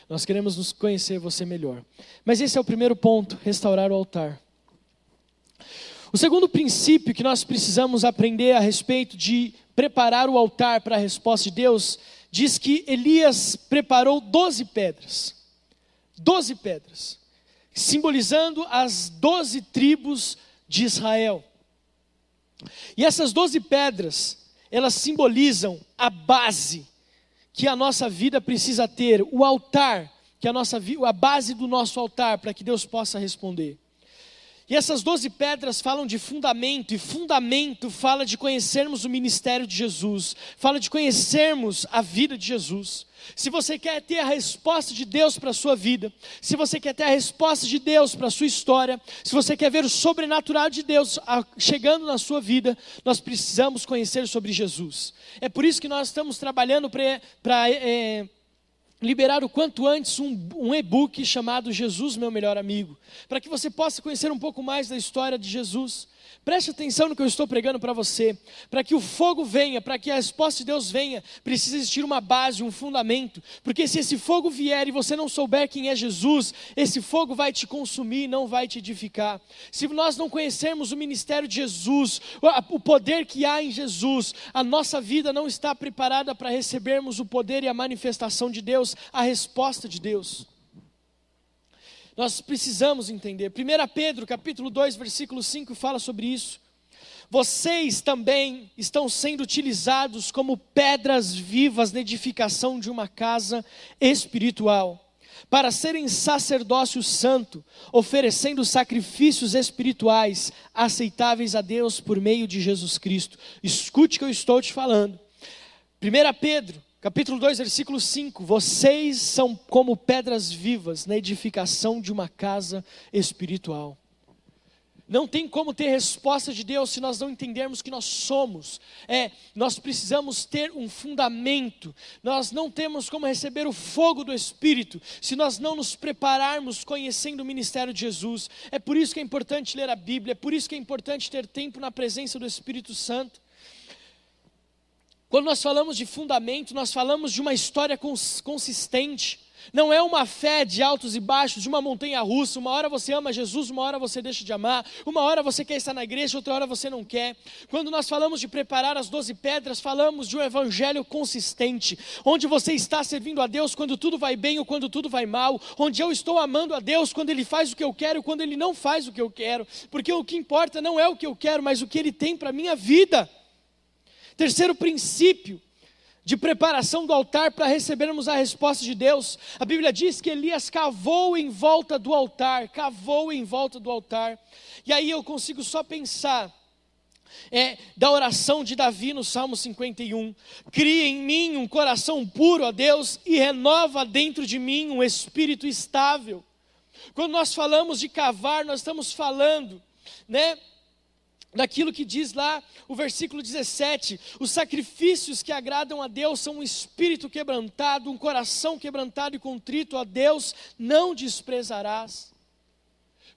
Nós queremos nos conhecer você melhor. Mas esse é o primeiro ponto: restaurar o altar. O segundo princípio que nós precisamos aprender a respeito de preparar o altar para a resposta de Deus, diz que Elias preparou doze pedras. Doze pedras, simbolizando as doze tribos de Israel. E essas doze pedras, elas simbolizam a base que a nossa vida precisa ter, o altar, que a nossa a base do nosso altar para que Deus possa responder. E essas doze pedras falam de fundamento, e fundamento fala de conhecermos o ministério de Jesus, fala de conhecermos a vida de Jesus. Se você quer ter a resposta de Deus para a sua vida, se você quer ter a resposta de Deus para a sua história, se você quer ver o sobrenatural de Deus chegando na sua vida, nós precisamos conhecer sobre Jesus. É por isso que nós estamos trabalhando para. Liberar o quanto antes um, um e-book chamado Jesus, meu melhor amigo, para que você possa conhecer um pouco mais da história de Jesus. Preste atenção no que eu estou pregando para você. Para que o fogo venha, para que a resposta de Deus venha, precisa existir uma base, um fundamento. Porque se esse fogo vier e você não souber quem é Jesus, esse fogo vai te consumir, não vai te edificar. Se nós não conhecermos o ministério de Jesus, o poder que há em Jesus, a nossa vida não está preparada para recebermos o poder e a manifestação de Deus, a resposta de Deus. Nós precisamos entender. 1 Pedro, capítulo 2, versículo 5 fala sobre isso. Vocês também estão sendo utilizados como pedras vivas na edificação de uma casa espiritual, para serem sacerdócio santo, oferecendo sacrifícios espirituais aceitáveis a Deus por meio de Jesus Cristo. Escute o que eu estou te falando. 1 Pedro, Capítulo 2, versículo 5: Vocês são como pedras vivas na edificação de uma casa espiritual. não tem como ter resposta de Deus se nós não entendermos que nós somos. É, nós precisamos ter um fundamento. Nós não temos como receber o fogo do Espírito se nós não nos prepararmos conhecendo o ministério de Jesus. É por isso que é importante ler a Bíblia, é por isso que é importante ter tempo na presença do Espírito Santo. Quando nós falamos de fundamento, nós falamos de uma história consistente. Não é uma fé de altos e baixos, de uma montanha russa. Uma hora você ama Jesus, uma hora você deixa de amar. Uma hora você quer estar na igreja, outra hora você não quer. Quando nós falamos de preparar as doze pedras, falamos de um evangelho consistente, onde você está servindo a Deus quando tudo vai bem ou quando tudo vai mal, onde eu estou amando a Deus quando Ele faz o que eu quero, quando Ele não faz o que eu quero, porque o que importa não é o que eu quero, mas o que Ele tem para minha vida. Terceiro princípio, de preparação do altar para recebermos a resposta de Deus. A Bíblia diz que Elias cavou em volta do altar, cavou em volta do altar. E aí eu consigo só pensar é, da oração de Davi no Salmo 51. Cria em mim um coração puro, a Deus, e renova dentro de mim um espírito estável. Quando nós falamos de cavar, nós estamos falando, né? Daquilo que diz lá o versículo 17: os sacrifícios que agradam a Deus são um espírito quebrantado, um coração quebrantado e contrito a Deus não desprezarás.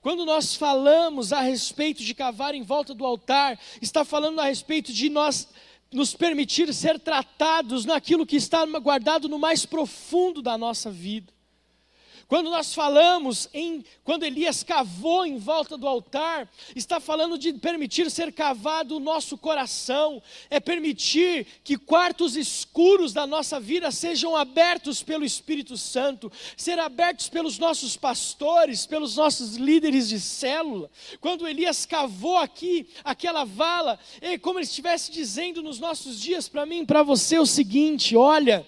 Quando nós falamos a respeito de cavar em volta do altar, está falando a respeito de nós nos permitir ser tratados naquilo que está guardado no mais profundo da nossa vida. Quando nós falamos em quando Elias cavou em volta do altar, está falando de permitir ser cavado o nosso coração, é permitir que quartos escuros da nossa vida sejam abertos pelo Espírito Santo, ser abertos pelos nossos pastores, pelos nossos líderes de célula. Quando Elias cavou aqui aquela vala, é como ele estivesse dizendo nos nossos dias para mim, para você o seguinte: olha,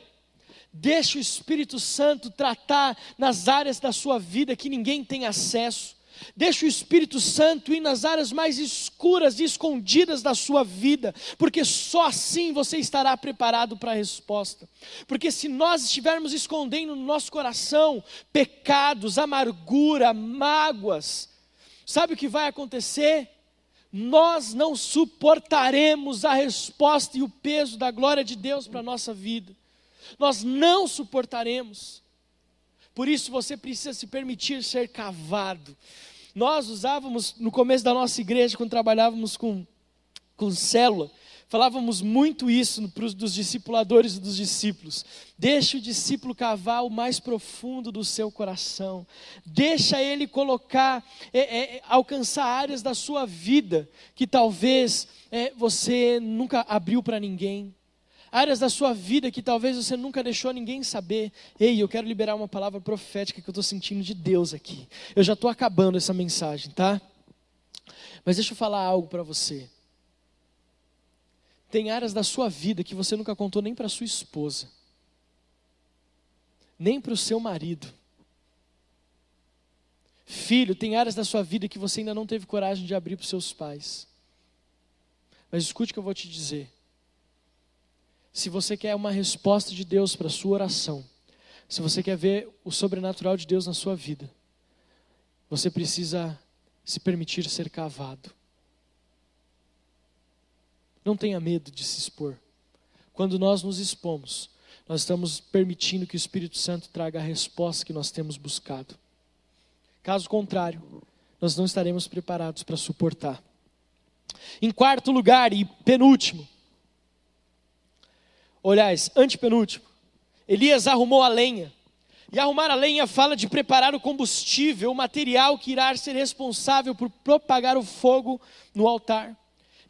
Deixe o Espírito Santo tratar nas áreas da sua vida que ninguém tem acesso. Deixe o Espírito Santo ir nas áreas mais escuras e escondidas da sua vida, porque só assim você estará preparado para a resposta. Porque se nós estivermos escondendo no nosso coração pecados, amargura, mágoas, sabe o que vai acontecer? Nós não suportaremos a resposta e o peso da glória de Deus para a nossa vida nós não suportaremos. Por isso você precisa se permitir ser cavado. Nós usávamos no começo da nossa igreja, quando trabalhávamos com, com célula, falávamos muito isso para os discipuladores e dos discípulos. Deixa o discípulo cavar o mais profundo do seu coração. Deixa ele colocar, é, é, alcançar áreas da sua vida que talvez é, você nunca abriu para ninguém áreas da sua vida que talvez você nunca deixou ninguém saber. Ei, eu quero liberar uma palavra profética que eu estou sentindo de Deus aqui. Eu já estou acabando essa mensagem, tá? Mas deixa eu falar algo para você. Tem áreas da sua vida que você nunca contou nem para sua esposa, nem para o seu marido. Filho, tem áreas da sua vida que você ainda não teve coragem de abrir para os seus pais. Mas escute o que eu vou te dizer. Se você quer uma resposta de Deus para a sua oração, se você quer ver o sobrenatural de Deus na sua vida, você precisa se permitir ser cavado. Não tenha medo de se expor. Quando nós nos expomos, nós estamos permitindo que o Espírito Santo traga a resposta que nós temos buscado. Caso contrário, nós não estaremos preparados para suportar. Em quarto lugar e penúltimo, Olhais, antepenúltimo. Elias arrumou a lenha. E arrumar a lenha fala de preparar o combustível, o material que irá ser responsável por propagar o fogo no altar.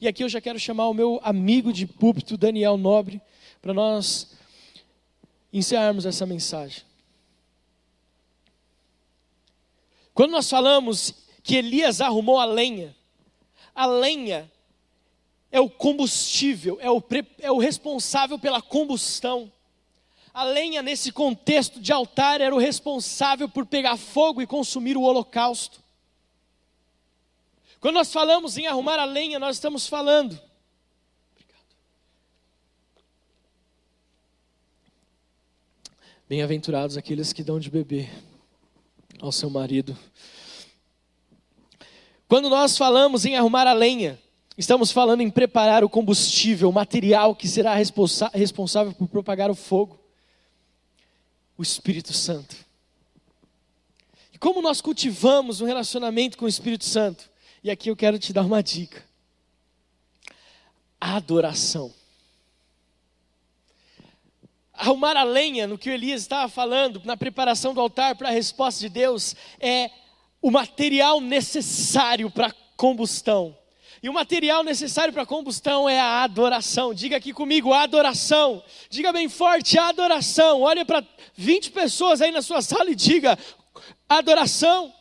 E aqui eu já quero chamar o meu amigo de púlpito, Daniel Nobre, para nós encerrarmos essa mensagem. Quando nós falamos que Elias arrumou a lenha, a lenha é o combustível, é o, é o responsável pela combustão. A lenha, nesse contexto de altar, era o responsável por pegar fogo e consumir o holocausto. Quando nós falamos em arrumar a lenha, nós estamos falando. Bem-aventurados aqueles que dão de beber ao seu marido Quando nós falamos em arrumar a lenha, estamos falando em preparar o combustível, o material que será responsa responsável por propagar o fogo. O Espírito Santo. E como nós cultivamos um relacionamento com o Espírito Santo? E aqui eu quero te dar uma dica. Adoração. Arrumar a lenha, no que o Elias estava falando, na preparação do altar para a resposta de Deus, é o material necessário para a combustão. E o material necessário para a combustão é a adoração. Diga aqui comigo, adoração. Diga bem forte, adoração. Olha para 20 pessoas aí na sua sala e diga, adoração.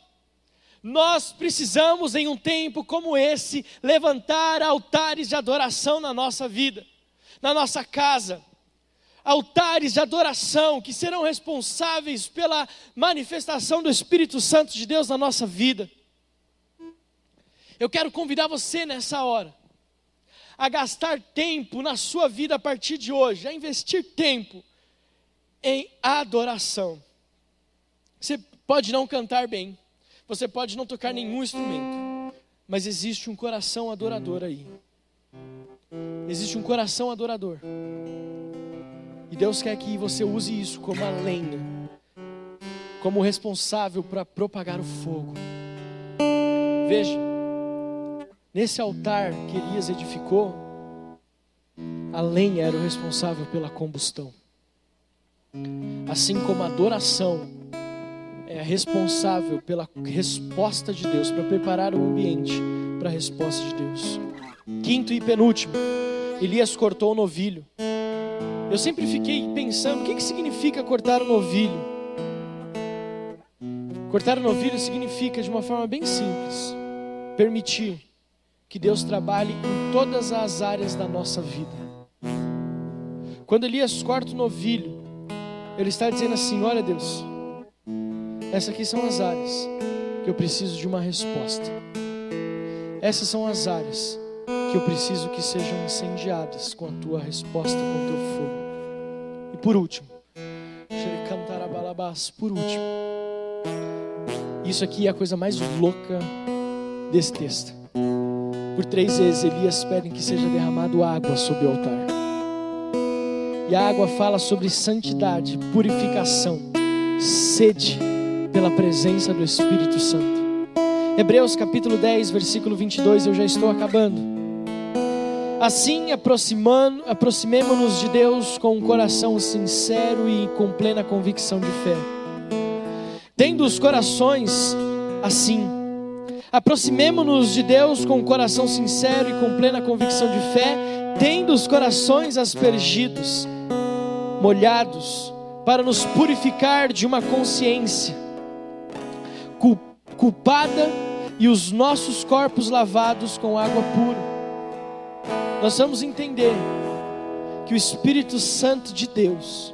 Nós precisamos, em um tempo como esse, levantar altares de adoração na nossa vida, na nossa casa altares de adoração que serão responsáveis pela manifestação do Espírito Santo de Deus na nossa vida. Eu quero convidar você nessa hora a gastar tempo na sua vida a partir de hoje, a investir tempo em adoração. Você pode não cantar bem, você pode não tocar nenhum instrumento, mas existe um coração adorador aí. Existe um coração adorador. E Deus quer que você use isso como a lenha, como responsável para propagar o fogo. Veja, nesse altar que Elias edificou, a lenha era o responsável pela combustão. Assim como a adoração é responsável pela resposta de Deus, para preparar o ambiente para a resposta de Deus. Quinto e penúltimo, Elias cortou o novilho. Eu sempre fiquei pensando, o que, que significa cortar o novilho? Cortar o novilho significa, de uma forma bem simples, permitir que Deus trabalhe em todas as áreas da nossa vida. Quando Elias corta o novilho, ele está dizendo assim: Olha, Deus, essas aqui são as áreas que eu preciso de uma resposta. Essas são as áreas que eu preciso que sejam incendiadas com a tua resposta, com o teu fogo. E por último, por último, isso aqui é a coisa mais louca desse texto. Por três vezes Elias pede que seja derramado água sobre o altar. E a água fala sobre santidade, purificação, sede pela presença do Espírito Santo. Hebreus capítulo 10, versículo 22, eu já estou acabando. Assim, aproximemo-nos de Deus com um coração sincero e com plena convicção de fé. Tendo os corações assim, aproximemo-nos de Deus com um coração sincero e com plena convicção de fé, tendo os corações aspergidos, molhados, para nos purificar de uma consciência culpada e os nossos corpos lavados com água pura nós vamos entender que o Espírito Santo de Deus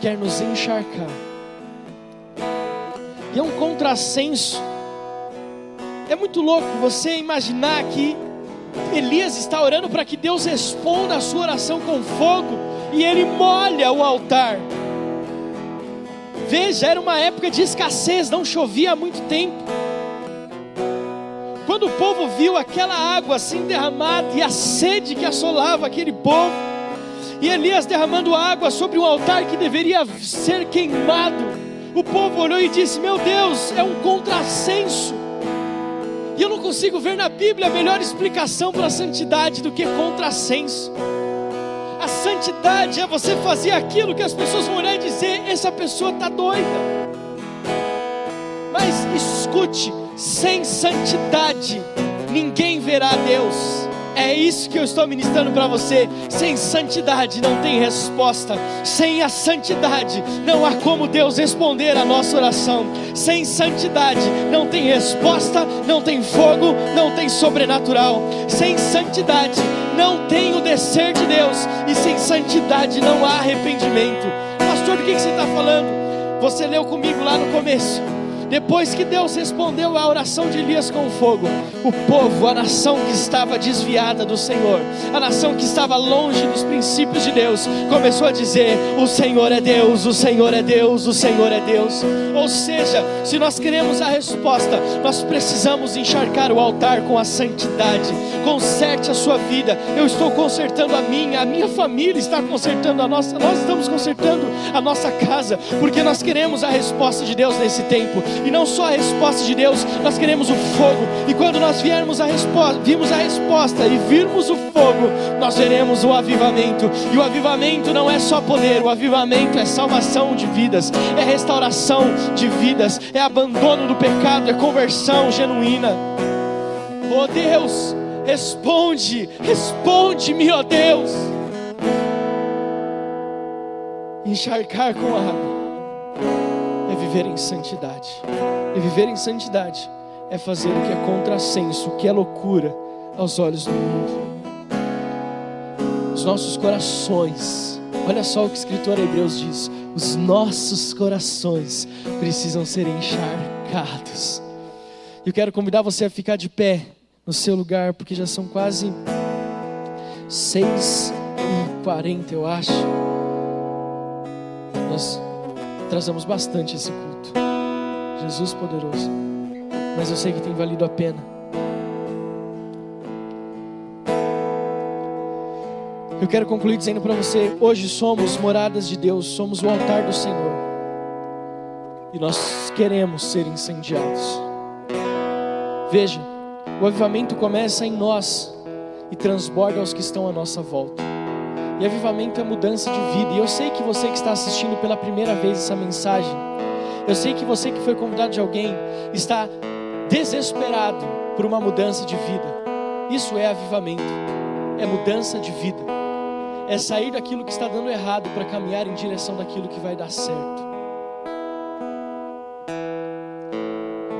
quer nos encharcar. E é um contrassenso. É muito louco você imaginar que Elias está orando para que Deus responda a sua oração com fogo e ele molha o altar. Veja, era uma época de escassez, não chovia há muito tempo. Quando o povo viu aquela água assim derramada e a sede que assolava aquele povo, e Elias derramando água sobre um altar que deveria ser queimado, o povo olhou e disse: Meu Deus, é um contrassenso. E eu não consigo ver na Bíblia a melhor explicação para a santidade do que contrassenso. A santidade é você fazer aquilo que as pessoas vão olhar e dizer: essa pessoa está doida. Mas escute, sem santidade, ninguém verá Deus. É isso que eu estou ministrando para você. Sem santidade não tem resposta. Sem a santidade não há como Deus responder a nossa oração. Sem santidade não tem resposta, não tem fogo, não tem sobrenatural. Sem santidade não tem o descer de Deus. E sem santidade não há arrependimento. Pastor, do que você está falando? Você leu comigo lá no começo Depois que Deus respondeu à oração de Elias com fogo, o povo, a nação que estava desviada do Senhor, a nação que estava longe dos princípios de Deus, começou a dizer: O Senhor é Deus, o Senhor é Deus, o Senhor é Deus. Ou seja, se nós queremos a resposta, nós precisamos encharcar o altar com a santidade. Conserte a sua vida. Eu estou consertando a minha, a minha família está consertando a nossa, nós estamos consertando a nossa casa, porque nós queremos a resposta de Deus nesse tempo. E não só a resposta de Deus, nós queremos o fogo. E quando nós viermos a resposta, vimos a resposta e virmos o fogo, nós veremos o avivamento. E o avivamento não é só poder, o avivamento é salvação de vidas, é restauração de vidas, é abandono do pecado, é conversão genuína. Oh Deus, responde, responde-me, ó oh Deus. Encharcar com água viver em santidade. E viver em santidade é fazer o que é contrassenso, o que é loucura aos olhos do mundo. Os nossos corações, olha só o que o escritor Hebreus diz: os nossos corações precisam ser encharcados. Eu quero convidar você a ficar de pé no seu lugar, porque já são quase seis e quarenta, eu acho. Nós trazemos bastante esse culto. Jesus poderoso. Mas eu sei que tem valido a pena. Eu quero concluir dizendo para você: hoje somos moradas de Deus, somos o altar do Senhor. E nós queremos ser incendiados. Veja, o avivamento começa em nós e transborda aos que estão à nossa volta. E avivamento é mudança de vida. E eu sei que você que está assistindo pela primeira vez essa mensagem, eu sei que você que foi convidado de alguém está desesperado por uma mudança de vida. Isso é avivamento, é mudança de vida, é sair daquilo que está dando errado para caminhar em direção daquilo que vai dar certo.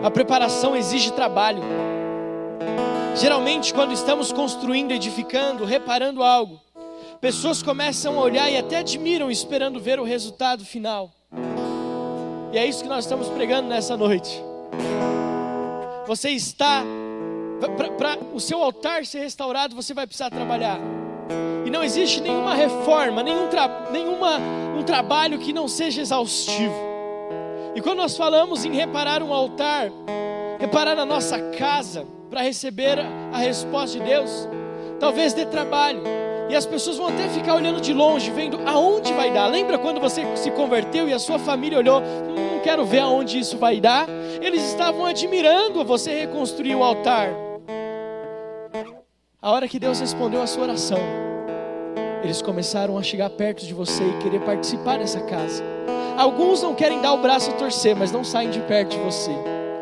A preparação exige trabalho. Geralmente, quando estamos construindo, edificando, reparando algo, pessoas começam a olhar e até admiram, esperando ver o resultado final. E é isso que nós estamos pregando nessa noite. Você está, para o seu altar ser restaurado, você vai precisar trabalhar. E não existe nenhuma reforma, nenhum, tra, nenhuma, um trabalho que não seja exaustivo. E quando nós falamos em reparar um altar, reparar a nossa casa para receber a resposta de Deus, talvez dê trabalho, e as pessoas vão até ficar olhando de longe, vendo aonde vai dar. Lembra quando você se converteu e a sua família olhou, hum, quero ver aonde isso vai dar? Eles estavam admirando você reconstruir o altar. A hora que Deus respondeu a sua oração, eles começaram a chegar perto de você e querer participar dessa casa. Alguns não querem dar o braço a torcer, mas não saem de perto de você.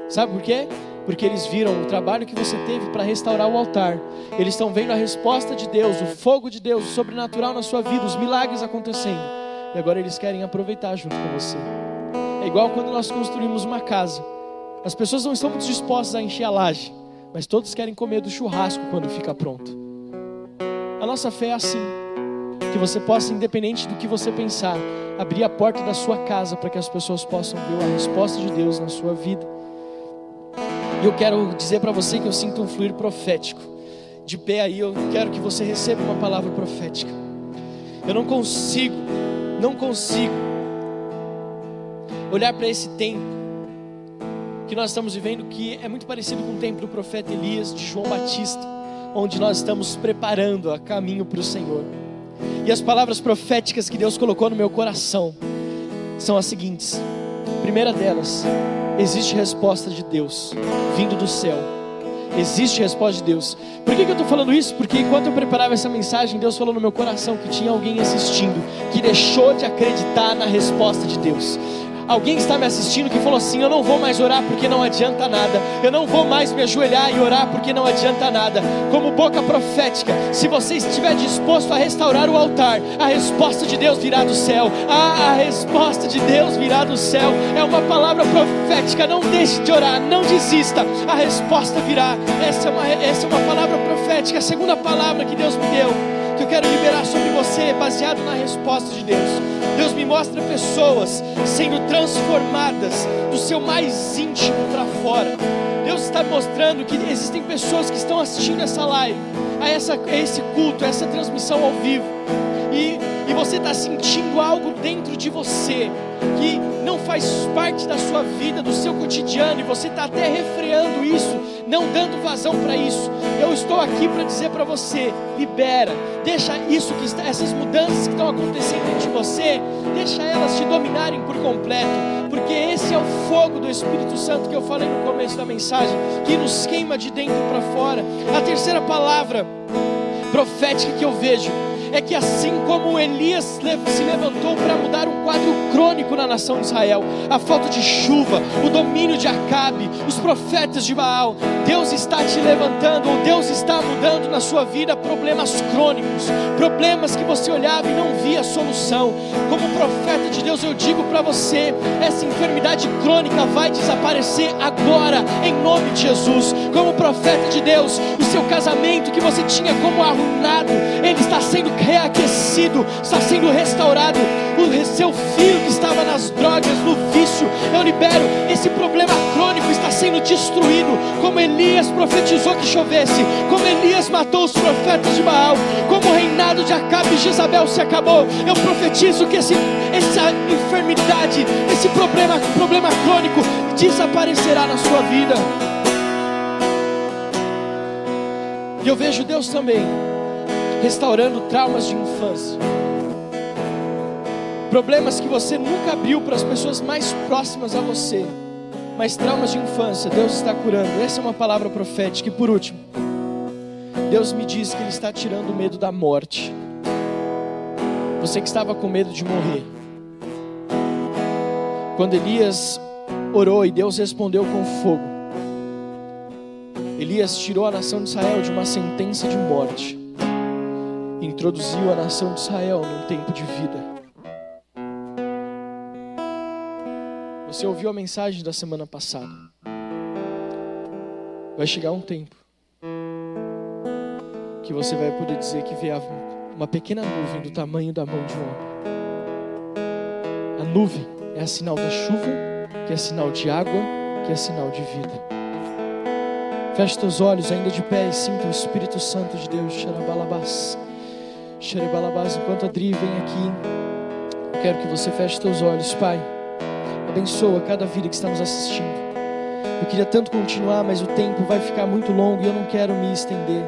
Sabe por quê? Porque eles viram o trabalho que você teve para restaurar o altar. Eles estão vendo a resposta de Deus, o fogo de Deus, o sobrenatural na sua vida, os milagres acontecendo. E agora eles querem aproveitar junto com você. É igual quando nós construímos uma casa. As pessoas não estão muito dispostas a encher a laje, mas todos querem comer do churrasco quando fica pronto. A nossa fé é assim. Que você possa, independente do que você pensar, abrir a porta da sua casa para que as pessoas possam ver a resposta de Deus na sua vida. E eu quero dizer para você que eu sinto um fluir profético. De pé aí, eu quero que você receba uma palavra profética. Eu não consigo, não consigo olhar para esse tempo que nós estamos vivendo, que é muito parecido com o tempo do profeta Elias, de João Batista, onde nós estamos preparando a caminho para o Senhor. E as palavras proféticas que Deus colocou no meu coração são as seguintes: primeira delas, existe resposta de Deus vindo do céu. Existe resposta de Deus. Por que, que eu estou falando isso? Porque enquanto eu preparava essa mensagem, Deus falou no meu coração que tinha alguém assistindo que deixou de acreditar na resposta de Deus. Alguém está me assistindo que falou assim: Eu não vou mais orar porque não adianta nada. Eu não vou mais me ajoelhar e orar porque não adianta nada. Como boca profética, se você estiver disposto a restaurar o altar, a resposta de Deus virá do céu. Ah, a resposta de Deus virá do céu. É uma palavra profética. Não deixe de orar, não desista. A resposta virá. Essa é uma, essa é uma palavra profética. A segunda palavra que Deus me deu que eu quero liberar sobre você, baseado na resposta de Deus. Deus me mostra pessoas sendo transformadas do seu mais íntimo para fora. Deus está mostrando que existem pessoas que estão assistindo essa live, a, essa, a esse culto, a essa transmissão ao vivo. E, e você está sentindo algo dentro de você que não faz parte da sua vida, do seu cotidiano, e você está até refreando isso, não dando vazão para isso. Eu estou aqui para dizer para você: libera, deixa isso que está, essas mudanças que estão acontecendo dentro de você, deixa elas te dominarem por completo, porque esse é o fogo do Espírito Santo que eu falei no começo da mensagem, que nos queima de dentro para fora. A terceira palavra profética que eu vejo é que assim como Elias se levantou para mudar um quadro crônico na nação de Israel, a falta de chuva, o domínio de Acabe, os profetas de Baal, Deus está te levantando, ou Deus está mudando na sua vida problemas crônicos, problemas que você olhava e não via solução. Como profeta de Deus, eu digo para você: essa enfermidade crônica vai desaparecer agora, em nome de Jesus. Como profeta de Deus, o seu casamento que você tinha como arruinado, ele está sendo reaquecido, está sendo restaurado. O seu filho que estava nas drogas, no vício, eu libero. Esse problema crônico está sendo destruído. Como Elias profetizou que chovesse, como Elias matou os profetas de Baal, como o reinado de Acabe e Jezabel se acabou. Eu profetizo que esse, essa enfermidade, esse problema, problema crônico desaparecerá na sua vida. E eu vejo Deus também restaurando traumas de infância. Problemas que você nunca abriu para as pessoas mais próximas a você, mas traumas de infância, Deus está curando. Essa é uma palavra profética. E por último, Deus me diz que Ele está tirando o medo da morte. Você que estava com medo de morrer. Quando Elias orou e Deus respondeu com fogo, Elias tirou a nação de Israel de uma sentença de morte introduziu a nação de Israel num tempo de vida. Você ouviu a mensagem da semana passada. Vai chegar um tempo que você vai poder dizer que veio uma pequena nuvem do tamanho da mão de um homem. A nuvem é sinal da chuva, que é sinal de água, que é sinal de vida. Feche teus olhos ainda de pé e sinta o Espírito Santo de Deus. Xarabalabás. Xerebalabás, enquanto a Dri vem aqui, eu quero que você feche seus olhos, Pai. Abençoa cada vida que está nos assistindo. Eu queria tanto continuar, mas o tempo vai ficar muito longo e eu não quero me estender.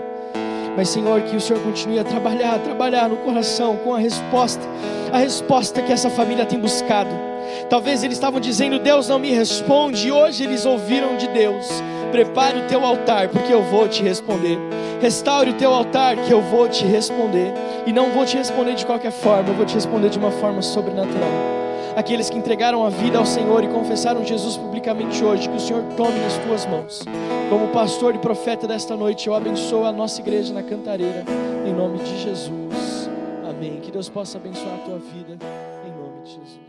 Mas, Senhor, que o Senhor continue a trabalhar, a trabalhar no coração com a resposta, a resposta que essa família tem buscado. Talvez eles estavam dizendo, Deus não me responde, e hoje eles ouviram de Deus. Prepare o teu altar, porque eu vou te responder. Restaure o teu altar, que eu vou te responder. E não vou te responder de qualquer forma, eu vou te responder de uma forma sobrenatural. Aqueles que entregaram a vida ao Senhor e confessaram Jesus publicamente hoje, que o Senhor tome nas tuas mãos. Como pastor e profeta desta noite, eu abençoo a nossa igreja na cantareira, em nome de Jesus. Amém. Que Deus possa abençoar a tua vida, em nome de Jesus.